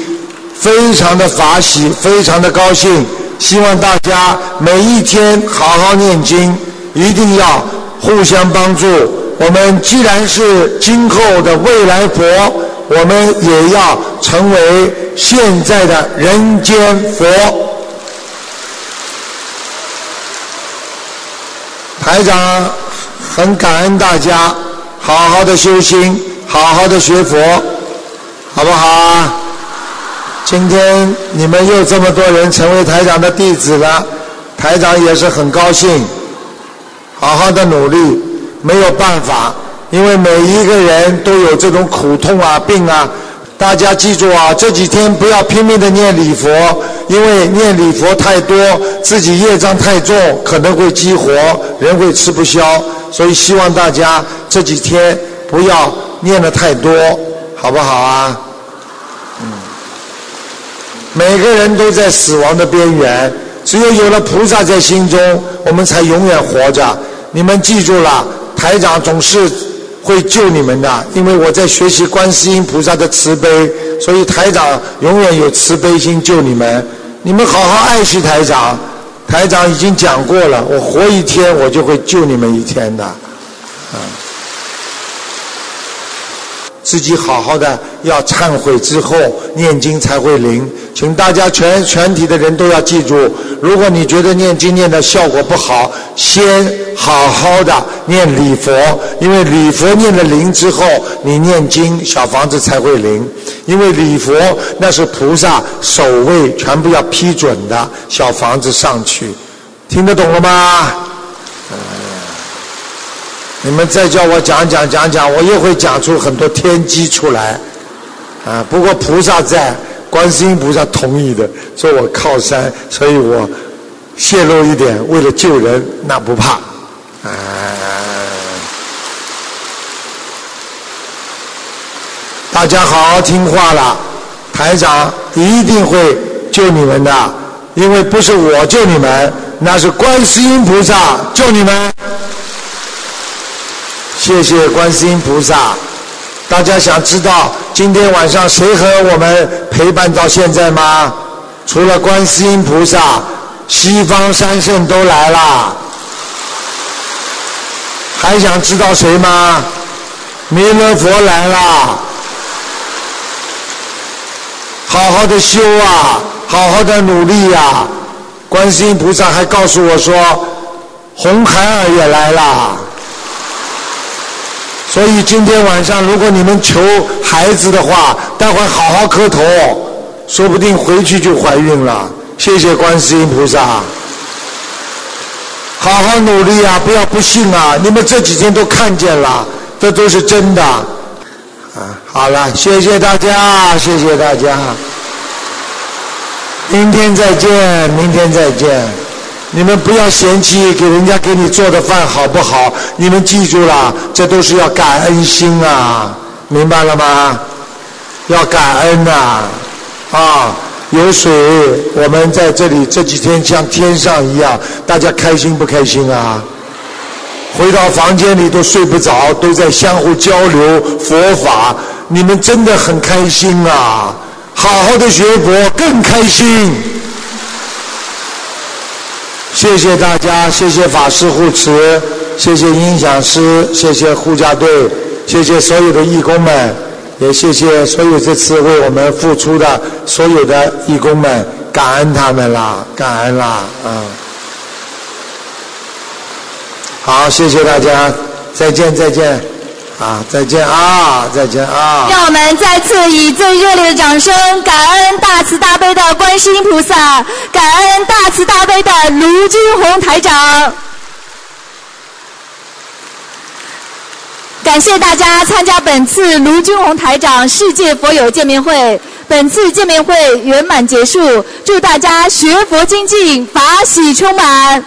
非常的法喜，非常的高兴。希望大家每一天好好念经，一定要。互相帮助。我们既然是今后的未来佛，我们也要成为现在的人间佛。台长很感恩大家，好好的修心，好好的学佛，好不好啊？今天你们又这么多人成为台长的弟子了，台长也是很高兴。好好的努力，没有办法，因为每一个人都有这种苦痛啊、病啊。大家记住啊，这几天不要拼命的念礼佛，因为念礼佛太多，自己业障太重，可能会激活，人会吃不消。所以希望大家这几天不要念的太多，好不好啊？每个人都在死亡的边缘。只有有了菩萨在心中，我们才永远活着。你们记住了，台长总是会救你们的，因为我在学习观世音菩萨的慈悲，所以台长永远有慈悲心救你们。你们好好爱惜台长，台长已经讲过了，我活一天，我就会救你们一天的。啊，自己好好的要忏悔之后念经才会灵。请大家全全体的人都要记住，如果你觉得念经念的效果不好，先好好的念礼佛，因为礼佛念了灵之后，你念经小房子才会灵。因为礼佛那是菩萨守卫，全部要批准的小房子上去，听得懂了吗？你们再叫我讲讲讲讲，我又会讲出很多天机出来。啊，不过菩萨在。观世音菩萨同意的，做我靠山，所以我泄露一点，为了救人，那不怕。啊，大家好好听话了，台长一定会救你们的，因为不是我救你们，那是观世音菩萨救你们。谢谢观世音菩萨。大家想知道今天晚上谁和我们陪伴到现在吗？除了观世音菩萨，西方三圣都来了，还想知道谁吗？弥勒佛来了，好好的修啊，好好的努力呀、观世音菩萨还告诉我说，红孩儿也来了。所以今天晚上，如果你们求孩子的话，待会好好磕头，说不定回去就怀孕了。谢谢观世音菩萨，好好努力啊，不要不信啊！你们这几天都看见了，这都是真的。啊，好了，谢谢大家，谢谢大家，明天再见，明天再见。你们不要嫌弃给人家给你做的饭好不好？你们记住了，这都是要感恩心啊，明白了吗？要感恩呐、啊，有水，我们在这里这几天像天上一样，大家开心不开心啊？回到房间里都睡不着，都在相互交流佛法，你们真的很开心啊！好好的学佛更开心。谢谢大家，谢谢法师护持，谢谢音响师，谢谢护驾队，谢谢所有的义工们，也谢谢所有这次为我们付出的所有的义工们，感恩他们啦，感恩啦，嗯。好，谢谢大家，再见再见，啊，再见啊，再见啊。让我们再次以最热烈的掌声，感恩大慈大悲的观世音菩萨，感恩大慈大悲的卢军红台长。感谢大家参加本次卢军红台长世界佛友见面会。本次见面会圆满结束，祝大家学佛精进，法喜充满。